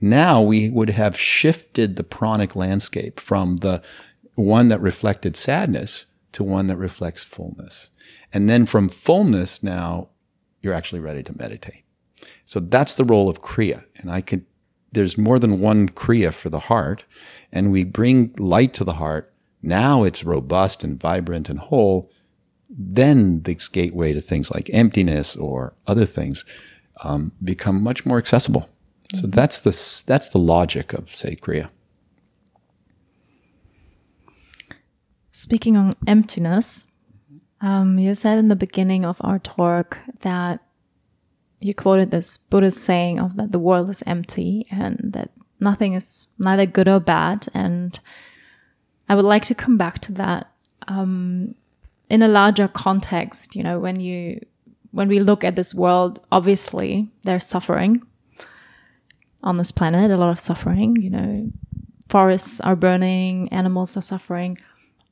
Now we would have shifted the pranic landscape from the one that reflected sadness to one that reflects fullness. And then from fullness, now you're actually ready to meditate. So that's the role of Kriya. And I could, there's more than one Kriya for the heart. And we bring light to the heart. Now it's robust and vibrant and whole. Then the gateway to things like emptiness or other things um, become much more accessible. So that's the that's the logic of say Kriya. Speaking on emptiness, um, you said in the beginning of our talk that you quoted this Buddhist saying of that the world is empty and that nothing is neither good or bad. And I would like to come back to that um, in a larger context. You know, when you when we look at this world, obviously there's suffering on this planet, a lot of suffering. You know, forests are burning, animals are suffering.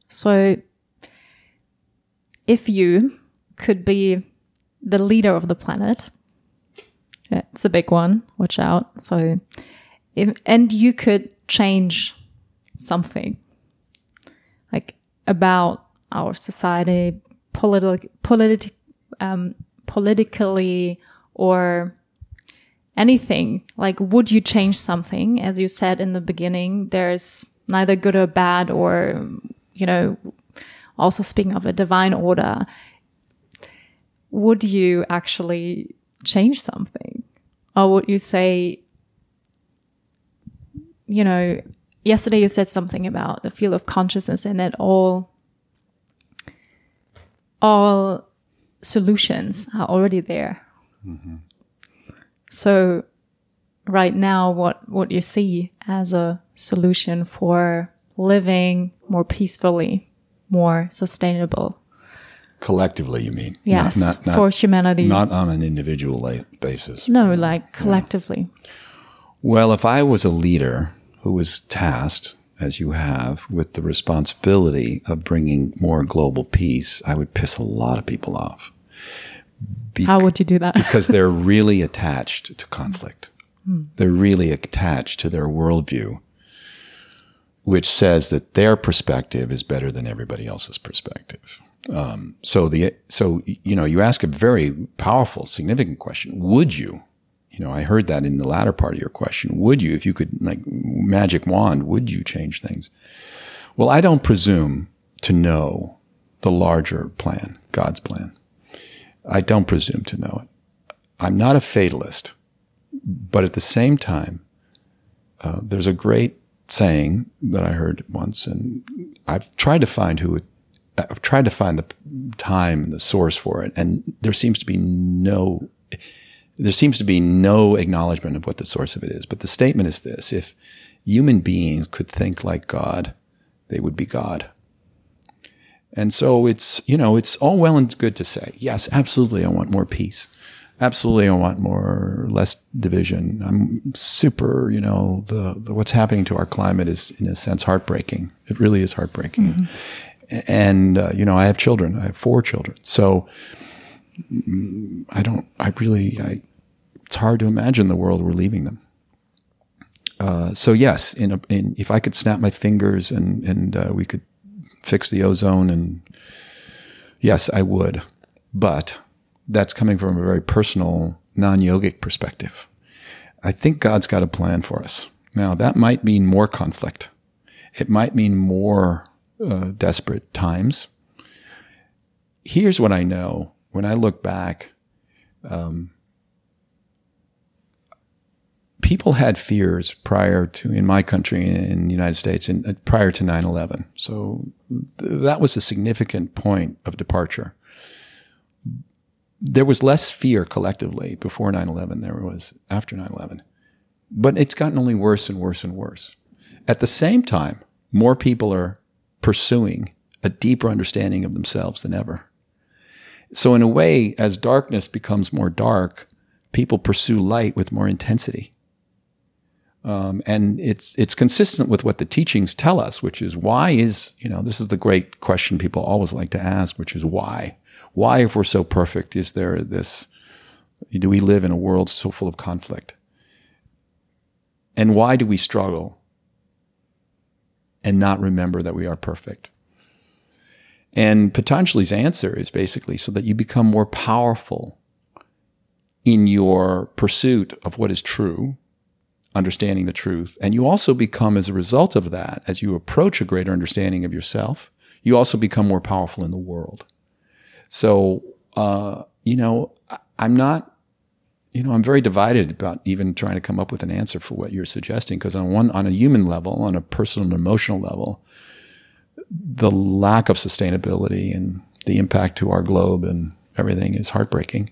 So if you could be the leader of the planet, it's a big one, watch out. So, if, and you could change something like about our society, politi- politi- um, politically, or anything. Like, would you change something? As you said in the beginning, there's neither good or bad, or, you know, also speaking of a divine order, would you actually change something? Or would you say, you know, yesterday you said something about the field of consciousness and that all all solutions are already there. Mm-hmm. So right now what what you see as a solution for living more peacefully more sustainable. Collectively, you mean? Yes, not, not, not, for humanity. Not on an individual basis. No, like collectively. Yeah. Well, if I was a leader who was tasked, as you have, with the responsibility of bringing more global peace, I would piss a lot of people off. Be- How would you do that? because they're really attached to conflict. Hmm. They're really attached to their worldview which says that their perspective is better than everybody else's perspective. Um, so the so you know you ask a very powerful, significant question. Would you? You know, I heard that in the latter part of your question. Would you, if you could, like magic wand, would you change things? Well, I don't presume to know the larger plan, God's plan. I don't presume to know it. I'm not a fatalist, but at the same time, uh, there's a great saying that I heard once, and I've tried to find who it, I've tried to find the time and the source for it, and there seems to be no there seems to be no acknowledgement of what the source of it is. But the statement is this: if human beings could think like God, they would be God. And so it's you know it's all well and good to say yes, absolutely, I want more peace absolutely I want more, less division. I'm super, you know, the, the, what's happening to our climate is in a sense heartbreaking. It really is heartbreaking. Mm-hmm. And, uh, you know, I have children. I have four children. So I don't, I really, I, it's hard to imagine the world we're leaving them. Uh, so yes, in, a, in, if I could snap my fingers and, and uh, we could fix the ozone and yes, I would. But that's coming from a very personal, non yogic perspective. I think God's got a plan for us. Now, that might mean more conflict. It might mean more uh, desperate times. Here's what I know when I look back. Um, people had fears prior to in my country in the United States and uh, prior to 9/11. So th- that was a significant point of departure. There was less fear collectively before 9-11 there was after 9-11 but it's gotten only worse and worse and worse. At the same time more people are pursuing a deeper understanding of themselves than ever. So in a way as darkness becomes more dark people pursue light with more intensity Um, and it's it's consistent with what the teachings tell us, which is why is you know this is the great question people always like to ask, which is why? Why if we're so perfect is there this do we live in a world so full of conflict? And why do we struggle and not remember that we are perfect? And Patanjali's answer is basically so that you become more powerful in your pursuit of what is true, understanding the truth. And you also become, as a result of that, as you approach a greater understanding of yourself, you also become more powerful in the world. So, uh, you know, I'm not, you know, I'm very divided about even trying to come up with an answer for what you're suggesting. Because on one, on a human level, on a personal and emotional level, the lack of sustainability and the impact to our globe and everything is heartbreaking.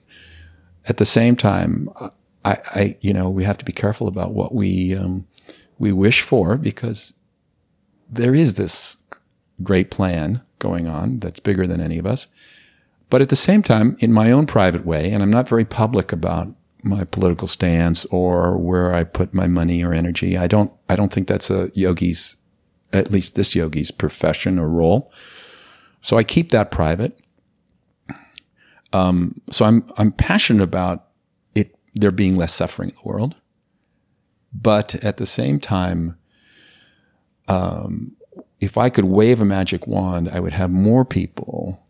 At the same time, I, I you know, we have to be careful about what we um, we wish for because there is this great plan going on that's bigger than any of us. But at the same time, in my own private way, and I'm not very public about my political stance or where I put my money or energy. I don't I don't think that's a yogi's at least this yogi's profession or role. So I keep that private. Um, so I'm I'm passionate about there being less suffering in the world, but at the same time, um, if I could wave a magic wand, I would have more people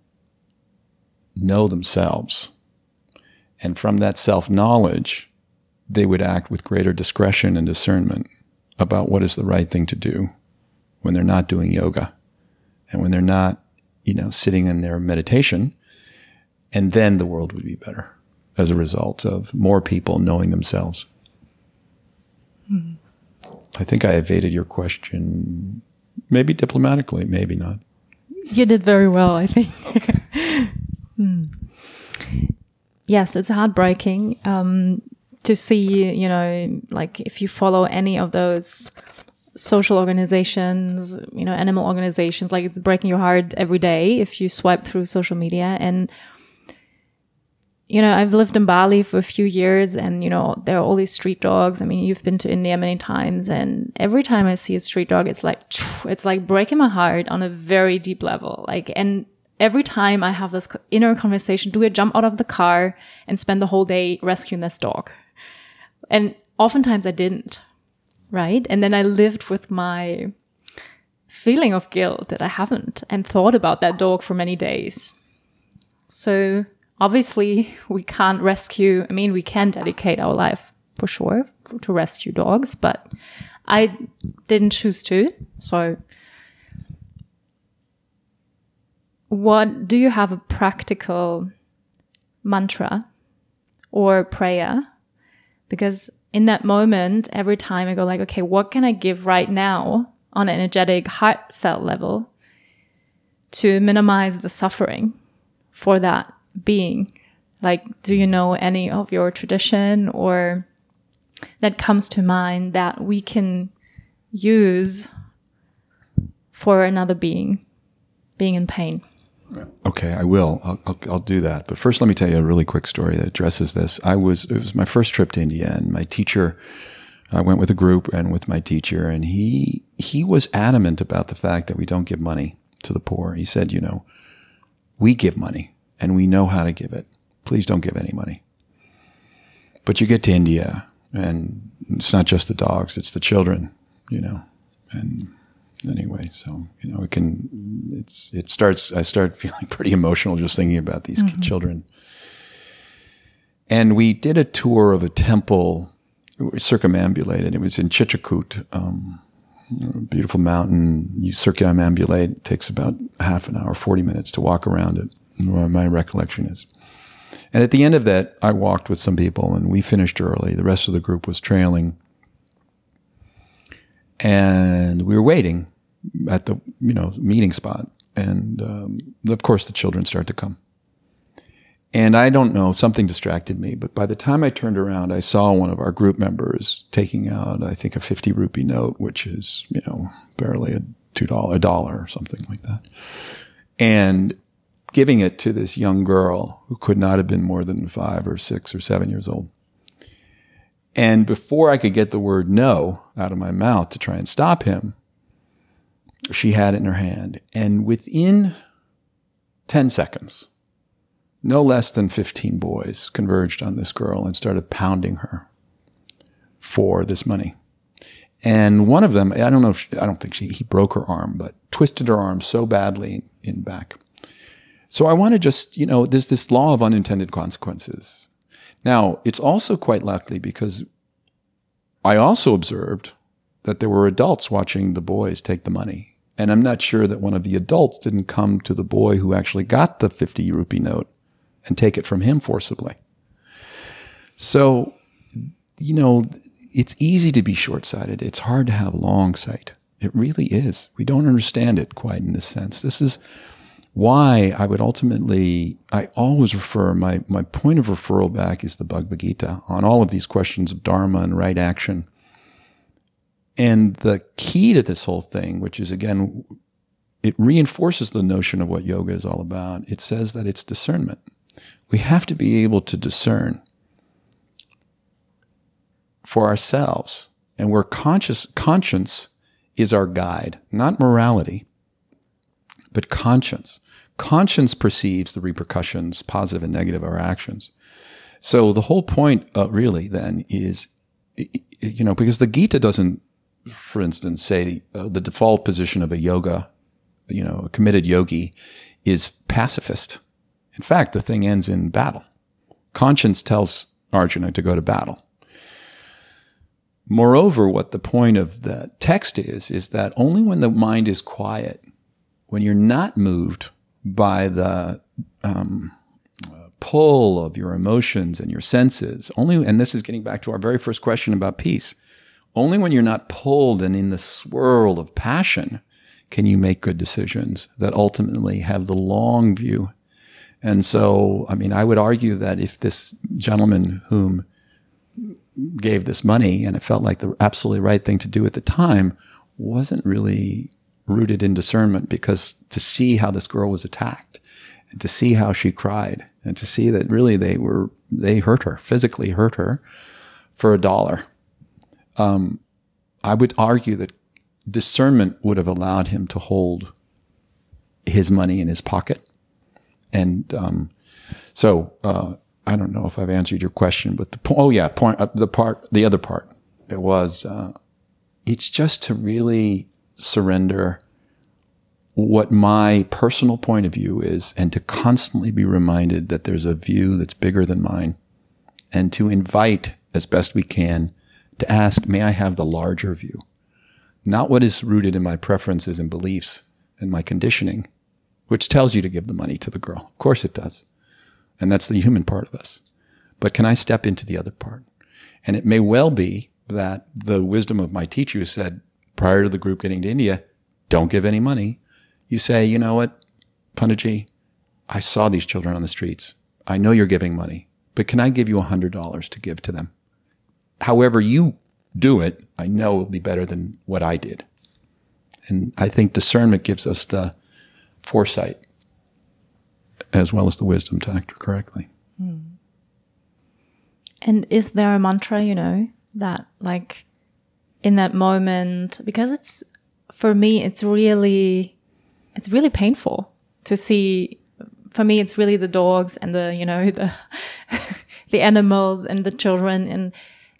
know themselves, and from that self knowledge, they would act with greater discretion and discernment about what is the right thing to do when they're not doing yoga and when they're not, you know, sitting in their meditation. And then the world would be better as a result of more people knowing themselves. Mm-hmm. I think I evaded your question, maybe diplomatically, maybe not. You did very well, I think. mm. Yes, it's heartbreaking um, to see, you know, like if you follow any of those social organizations, you know, animal organizations, like it's breaking your heart every day if you swipe through social media. And, you know, I've lived in Bali for a few years and, you know, there are all these street dogs. I mean, you've been to India many times and every time I see a street dog, it's like, it's like breaking my heart on a very deep level. Like, and every time I have this inner conversation, do I jump out of the car and spend the whole day rescuing this dog? And oftentimes I didn't right? And then I lived with my feeling of guilt that I haven't and thought about that dog for many days. So obviously we can't rescue, I mean, we can dedicate our life for sure to rescue dogs, but I didn't choose to. So what do you have a practical mantra or prayer? Because in that moment, every time I go like, okay, what can I give right now on an energetic, heartfelt level to minimize the suffering for that being? Like, do you know any of your tradition or that comes to mind that we can use for another being, being in pain? Okay, I will. I'll, I'll, I'll, do that. But first, let me tell you a really quick story that addresses this. I was it was my first trip to India, and my teacher. I went with a group and with my teacher, and he he was adamant about the fact that we don't give money to the poor. He said, you know, we give money and we know how to give it. Please don't give any money. But you get to India, and it's not just the dogs; it's the children, you know, and anyway. So you know, it can. It's it starts. I start feeling pretty emotional just thinking about these mm-hmm. children. And we did a tour of a temple, circumambulated. It was in Chitrakoot, um, beautiful mountain. You circumambulate. It takes about half an hour, forty minutes to walk around it. My recollection is. And at the end of that, I walked with some people, and we finished early. The rest of the group was trailing and we were waiting at the you know meeting spot, and um, of course the children start to come. And I don't know, something distracted me. But by the time I turned around, I saw one of our group members taking out, I think, a 50 rupee note, which is, you know, barely a $2, a dollar or something like that. And giving it to this young girl who could not have been more than five or six or seven years old. And before I could get the word no out of my mouth to try and stop him, she had it in her hand. And within 10 seconds, no less than 15 boys converged on this girl and started pounding her for this money. And one of them, I don't know if she, I don't think she, he broke her arm, but twisted her arm so badly in back. So I want to just, you know, there's this law of unintended consequences. Now, it's also quite likely because I also observed that there were adults watching the boys take the money. And I'm not sure that one of the adults didn't come to the boy who actually got the 50 rupee note and take it from him forcibly. So, you know, it's easy to be short sighted. It's hard to have long sight. It really is. We don't understand it quite in this sense. This is why I would ultimately, I always refer, my, my point of referral back is the Bhagavad Gita on all of these questions of Dharma and right action. And the key to this whole thing, which is again, it reinforces the notion of what yoga is all about. It says that it's discernment. We have to be able to discern for ourselves. And where conscious, conscience is our guide, not morality, but conscience. Conscience perceives the repercussions, positive and negative, of our actions. So the whole point, uh, really, then, is, you know, because the Gita doesn't, for instance, say uh, the default position of a yoga, you know, a committed yogi is pacifist. In fact, the thing ends in battle. Conscience tells Arjuna to go to battle. Moreover, what the point of the text is, is that only when the mind is quiet, when you're not moved by the um, pull of your emotions and your senses, only, and this is getting back to our very first question about peace, only when you're not pulled and in the swirl of passion can you make good decisions that ultimately have the long view. And so, I mean, I would argue that if this gentleman whom gave this money and it felt like the absolutely right thing to do at the time wasn't really rooted in discernment because to see how this girl was attacked and to see how she cried and to see that really they were they hurt her physically hurt her for a dollar. Um, i would argue that discernment would have allowed him to hold his money in his pocket. And um, so uh, I don't know if I've answered your question, but the point, oh yeah, point, uh, the part, the other part, it was, uh, it's just to really surrender what my personal point of view is and to constantly be reminded that there's a view that's bigger than mine and to invite as best we can to ask, may I have the larger view? Not what is rooted in my preferences and beliefs and my conditioning, which tells you to give the money to the girl. Of course it does. And that's the human part of us. But can I step into the other part? And it may well be that the wisdom of my teacher who said prior to the group getting to India, don't give any money. You say, you know what, Panditji, I saw these children on the streets. I know you're giving money, but can I give you a hundred dollars to give to them? However you do it, I know it'll be better than what I did. And I think discernment gives us the foresight as well as the wisdom to act correctly. Hmm. And is there a mantra, you know, that like in that moment, because it's for me, it's really, it's really painful to see. For me, it's really the dogs and the, you know, the, the animals and the children and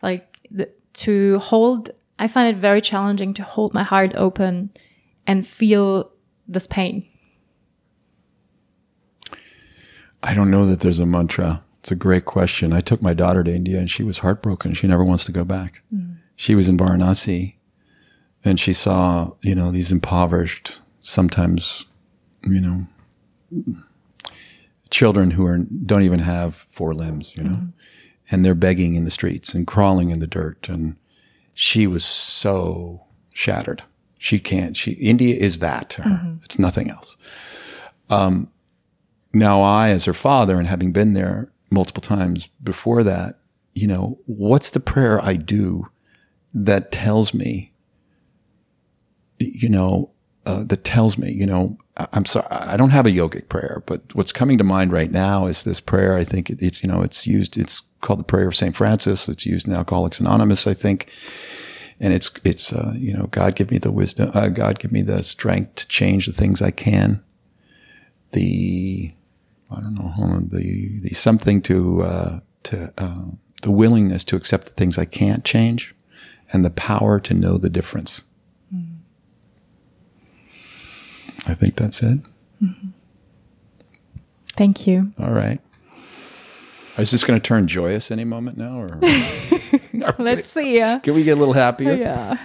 like the, to hold, I find it very challenging to hold my heart open and feel this pain I don't know that there's a mantra. It's a great question. I took my daughter to India and she was heartbroken. She never wants to go back. Mm. She was in Varanasi and she saw, you know, these impoverished, sometimes, you know, children who are don't even have four limbs, you know, mm. and they're begging in the streets and crawling in the dirt. And she was so shattered. She can't. She India is that to her. Mm-hmm. It's nothing else. Um, now I, as her father, and having been there multiple times before that, you know, what's the prayer I do that tells me, you know, uh, that tells me, you know, I'm sorry, I don't have a yogic prayer, but what's coming to mind right now is this prayer. I think it's, you know, it's used, it's called the Prayer of St. Francis. It's used in Alcoholics Anonymous, I think. And it's, it's, uh, you know, God give me the wisdom, uh, God give me the strength to change the things I can. The, I don't know, on, the, the something to, uh, to, uh, the willingness to accept the things I can't change and the power to know the difference. Mm. I think that's it. Mm-hmm. Thank you. All right. Is this going to turn joyous any moment now? Or let's see. Uh, Can we get a little happier? Yeah.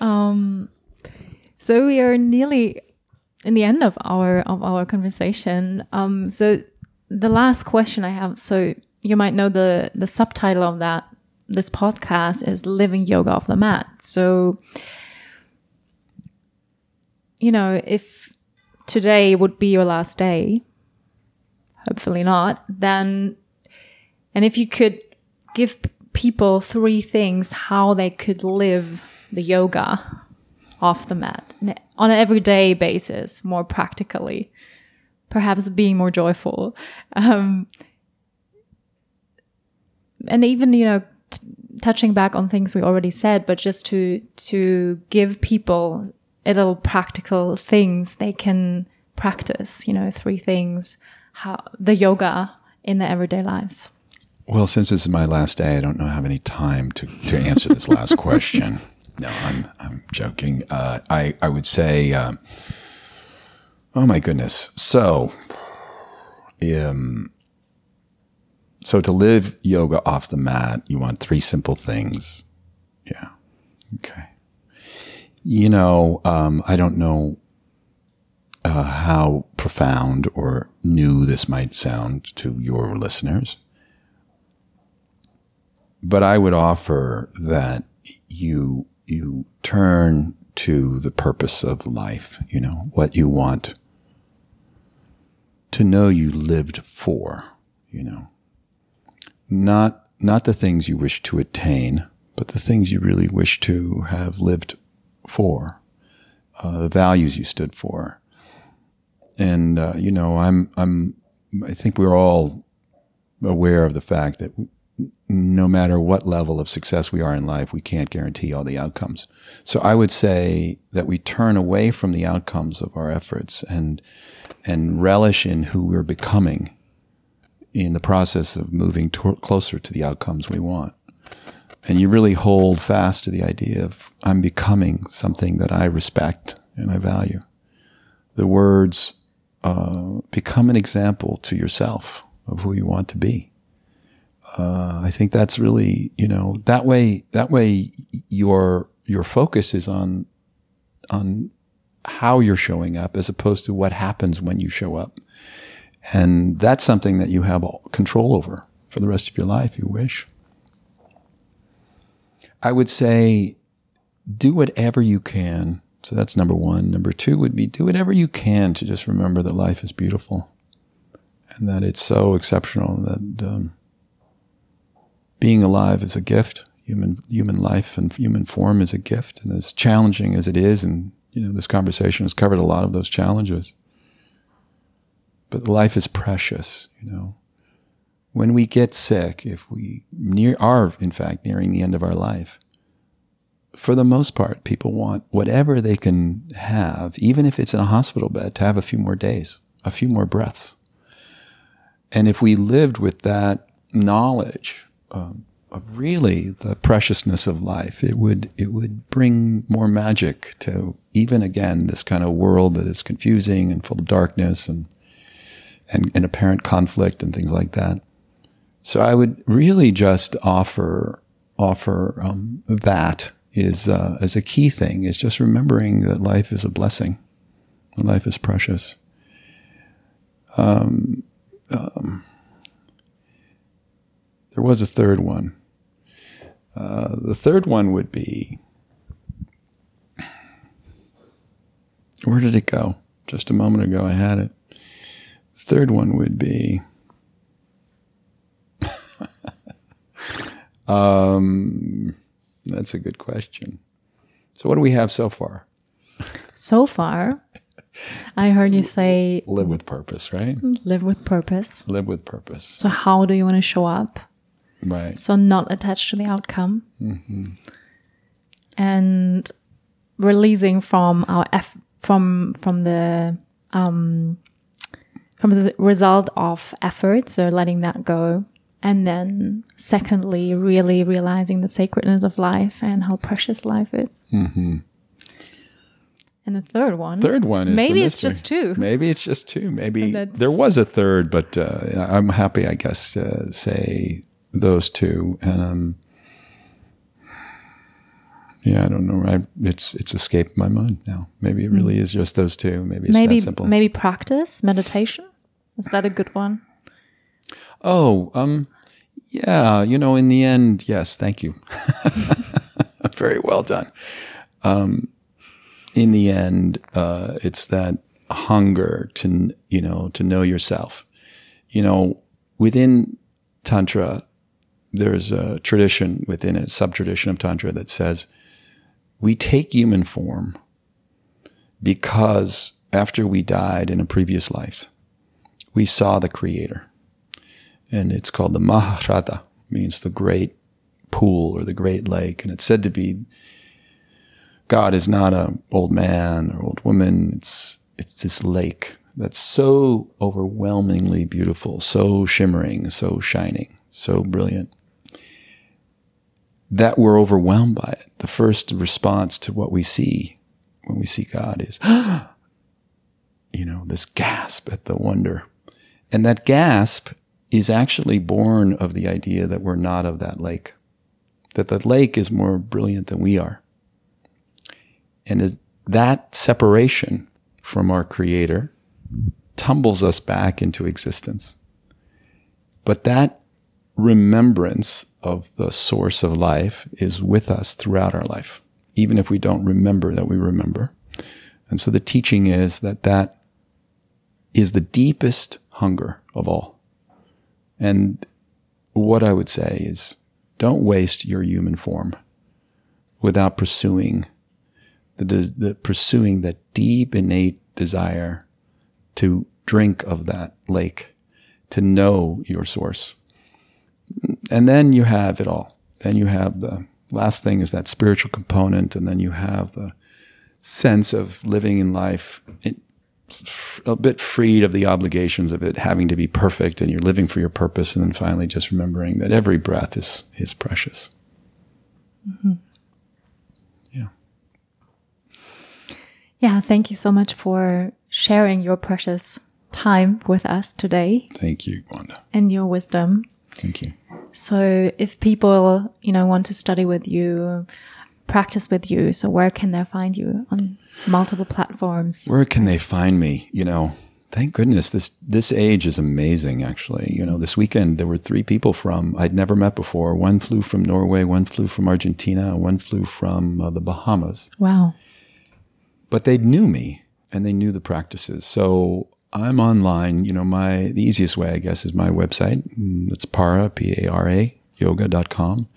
Um. So we are nearly in the end of our of our conversation. Um. So the last question I have. So you might know the the subtitle of that this podcast is "Living Yoga off the Mat." So you know if today would be your last day hopefully not, then, and if you could give people three things how they could live the yoga off the mat on an everyday basis, more practically, perhaps being more joyful. Um, and even, you know, touching back on things we already said, but just to, to give people a little practical things they can practice, you know, three things how the yoga in their everyday lives? Well, since this is my last day, I don't know how any time to, to answer this last question. No, I'm I'm joking. Uh, I I would say, uh, oh my goodness. So, um, so to live yoga off the mat, you want three simple things. Yeah. Okay. You know, um, I don't know uh, how profound or new this might sound to your listeners. But I would offer that you, you turn to the purpose of life, you know, what you want to know you lived for, you know, not, not the things you wish to attain, but the things you really wish to have lived for, uh, the values you stood for, and uh, you know, I'm I'm I think we're all aware of the fact that no matter what level of success we are in life, we can't guarantee all the outcomes. So I would say that we turn away from the outcomes of our efforts and and relish in who we're becoming in the process of moving to- closer to the outcomes we want. And you really hold fast to the idea of I'm becoming something that I respect and I value. The words uh, become an example to yourself of who you want to be. Uh, I think that's really, you know, that way, that way your, your focus is on, on how you're showing up as opposed to what happens when you show up. And that's something that you have control over for the rest of your life, you wish. I would say do whatever you can so that's number one. Number two would be do whatever you can to just remember that life is beautiful and that it's so exceptional that um, being alive is a gift. Human human life and human form is a gift, and as challenging as it is, and you know this conversation has covered a lot of those challenges. But life is precious, you know. When we get sick, if we near are in fact nearing the end of our life, for the most part, people want whatever they can have, even if it's in a hospital bed, to have a few more days, a few more breaths. And if we lived with that knowledge um, of really the preciousness of life, it would it would bring more magic to even again this kind of world that is confusing and full of darkness and and, and apparent conflict and things like that. So I would really just offer offer um, that is uh, as a key thing is just remembering that life is a blessing, life is precious. Um, um, there was a third one. Uh, the third one would be where did it go? Just a moment ago, I had it. Third one would be um, that's a good question. So, what do we have so far? So far, I heard you say live with purpose, right? Live with purpose. Live with purpose. So, how do you want to show up Right. So not attached to the outcome. And releasing from our eff- from from the um from the result of effort, so letting that go. And then secondly, really realizing the sacredness of life and how precious life is. Mm-hmm. And the third one. Third one Maybe it's just two. Maybe it's just two. Maybe there was a third, but uh, I'm happy, I guess, to say those two. And um, yeah, I don't know. I, it's it's escaped my mind now. Maybe it really is just those two. Maybe it's Hmm. maybe that simple. maybe practice meditation. Is that a good one? Oh, um, yeah. You know, in the end, yes. Thank you. Very well done. Um, in the end, uh, it's that hunger to you know to know yourself. You know, within tantra, there's a tradition within it, sub tradition of tantra that says we take human form because after we died in a previous life, we saw the creator and it's called the Mahahrada, means the great pool or the great lake, and it's said to be God is not an old man or old woman. It's it's this lake that's so overwhelmingly beautiful, so shimmering, so shining, so brilliant that we're overwhelmed by it. The first response to what we see when we see God is, you know, this gasp at the wonder. And that gasp is actually born of the idea that we're not of that lake, that the lake is more brilliant than we are. And that separation from our Creator tumbles us back into existence. But that remembrance of the source of life is with us throughout our life, even if we don't remember that we remember. And so the teaching is that that is the deepest hunger of all. And what I would say is don't waste your human form without pursuing the, the pursuing that deep innate desire to drink of that lake, to know your source. And then you have it all. Then you have the last thing is that spiritual component, and then you have the sense of living in life a bit freed of the obligations of it having to be perfect, and you're living for your purpose, and then finally just remembering that every breath is is precious. Mm-hmm. Yeah. Yeah, thank you so much for sharing your precious time with us today Thank you, Wanda. and your wisdom. Thank you. So, if people, you know, want to study with you, practice with you, so where can they find you on multiple platforms? Where can they find me? You know, thank goodness this this age is amazing. Actually, you know, this weekend there were three people from I'd never met before. One flew from Norway, one flew from Argentina, one flew from uh, the Bahamas. Wow. But they knew me and they knew the practices. So I'm online. You know, my the easiest way, I guess, is my website. It's para p a r a yoga.com.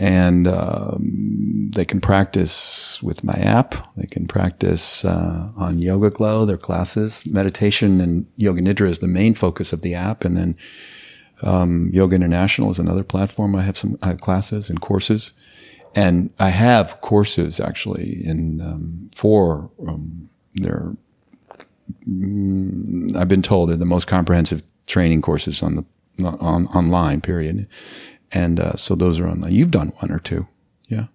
And um, they can practice with my app. They can practice uh, on YogaGlo, their classes. Meditation and Yoga Nidra is the main focus of the app. And then um, Yoga International is another platform. I have some I have classes and courses. And I have courses actually in um, four. Um, mm, I've been told they're the most comprehensive training courses on the on online. Period. And uh, so those are online. You've done one or two, yeah.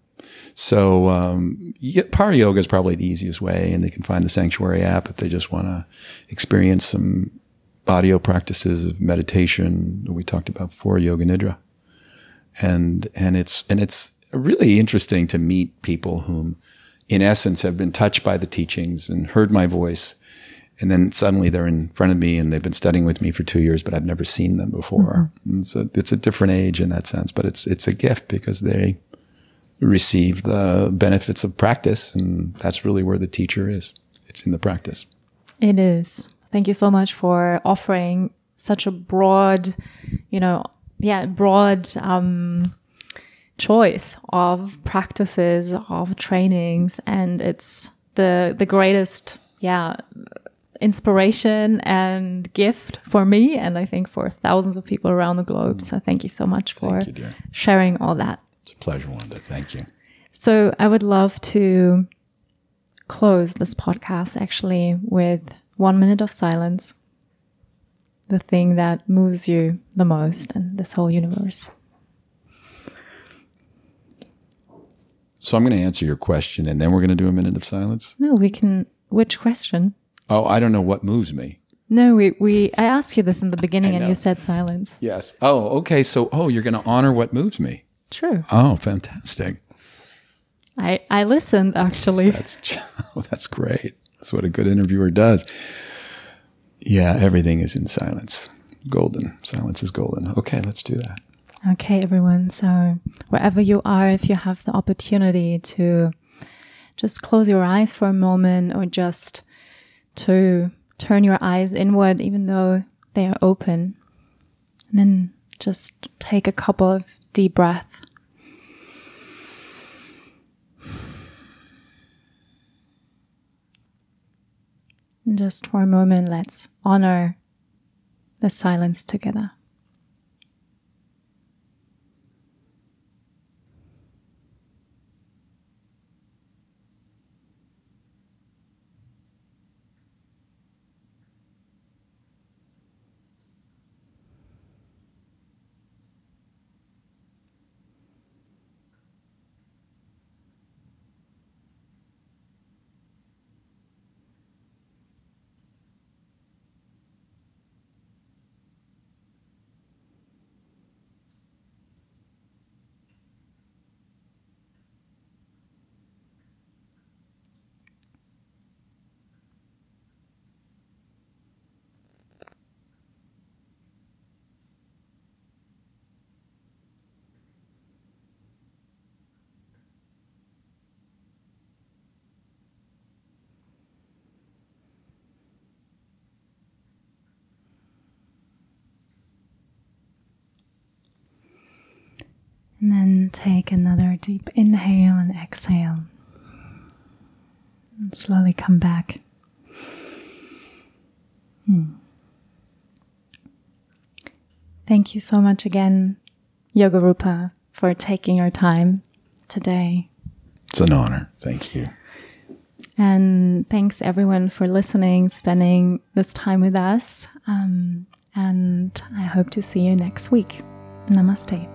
So um, Yoga is probably the easiest way, and they can find the Sanctuary app if they just want to experience some audio practices of meditation that we talked about before, Yoga Nidra and and it's and it's really interesting to meet people whom in essence have been touched by the teachings and heard my voice and then suddenly they're in front of me and they've been studying with me for two years but i've never seen them before. And so it's a different age in that sense but it's it's a gift because they receive the benefits of practice and that's really where the teacher is. It's in the practice. It is. Thank you so much for offering such a broad, you know, yeah, broad um, choice of practices, of trainings, and it's the the greatest, yeah, inspiration and gift for me, and I think for thousands of people around the globe. Mm. So thank you so much for you, sharing all that. It's a pleasure, Wanda. Thank you. So I would love to close this podcast actually with one minute of silence. The thing that moves you the most in this whole universe. So I'm going to answer your question, and then we're going to do a minute of silence. No, we can. Which question? Oh, I don't know what moves me. No, we, we I asked you this in the beginning and you said silence. Yes. Oh, okay. So, oh, you're going to honor what moves me. True. Oh, fantastic. I, I listened actually. That's oh, that's great. That's what a good interviewer does. Yeah, everything is in silence. Golden. Silence is golden. Okay, let's do that. Okay, everyone. So, wherever you are, if you have the opportunity to just close your eyes for a moment or just to turn your eyes inward, even though they are open, and then just take a couple of deep breaths. And just for a moment, let's honor the silence together. And then take another deep inhale and exhale. And slowly come back. Hmm. Thank you so much again, Yoga Rupa, for taking your time today. It's an honor. Thank you. And thanks everyone for listening, spending this time with us. Um, and I hope to see you next week. Namaste.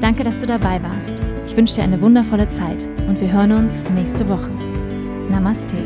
Danke, dass du dabei warst. Ich wünsche dir eine wundervolle Zeit und wir hören uns nächste Woche. Namaste.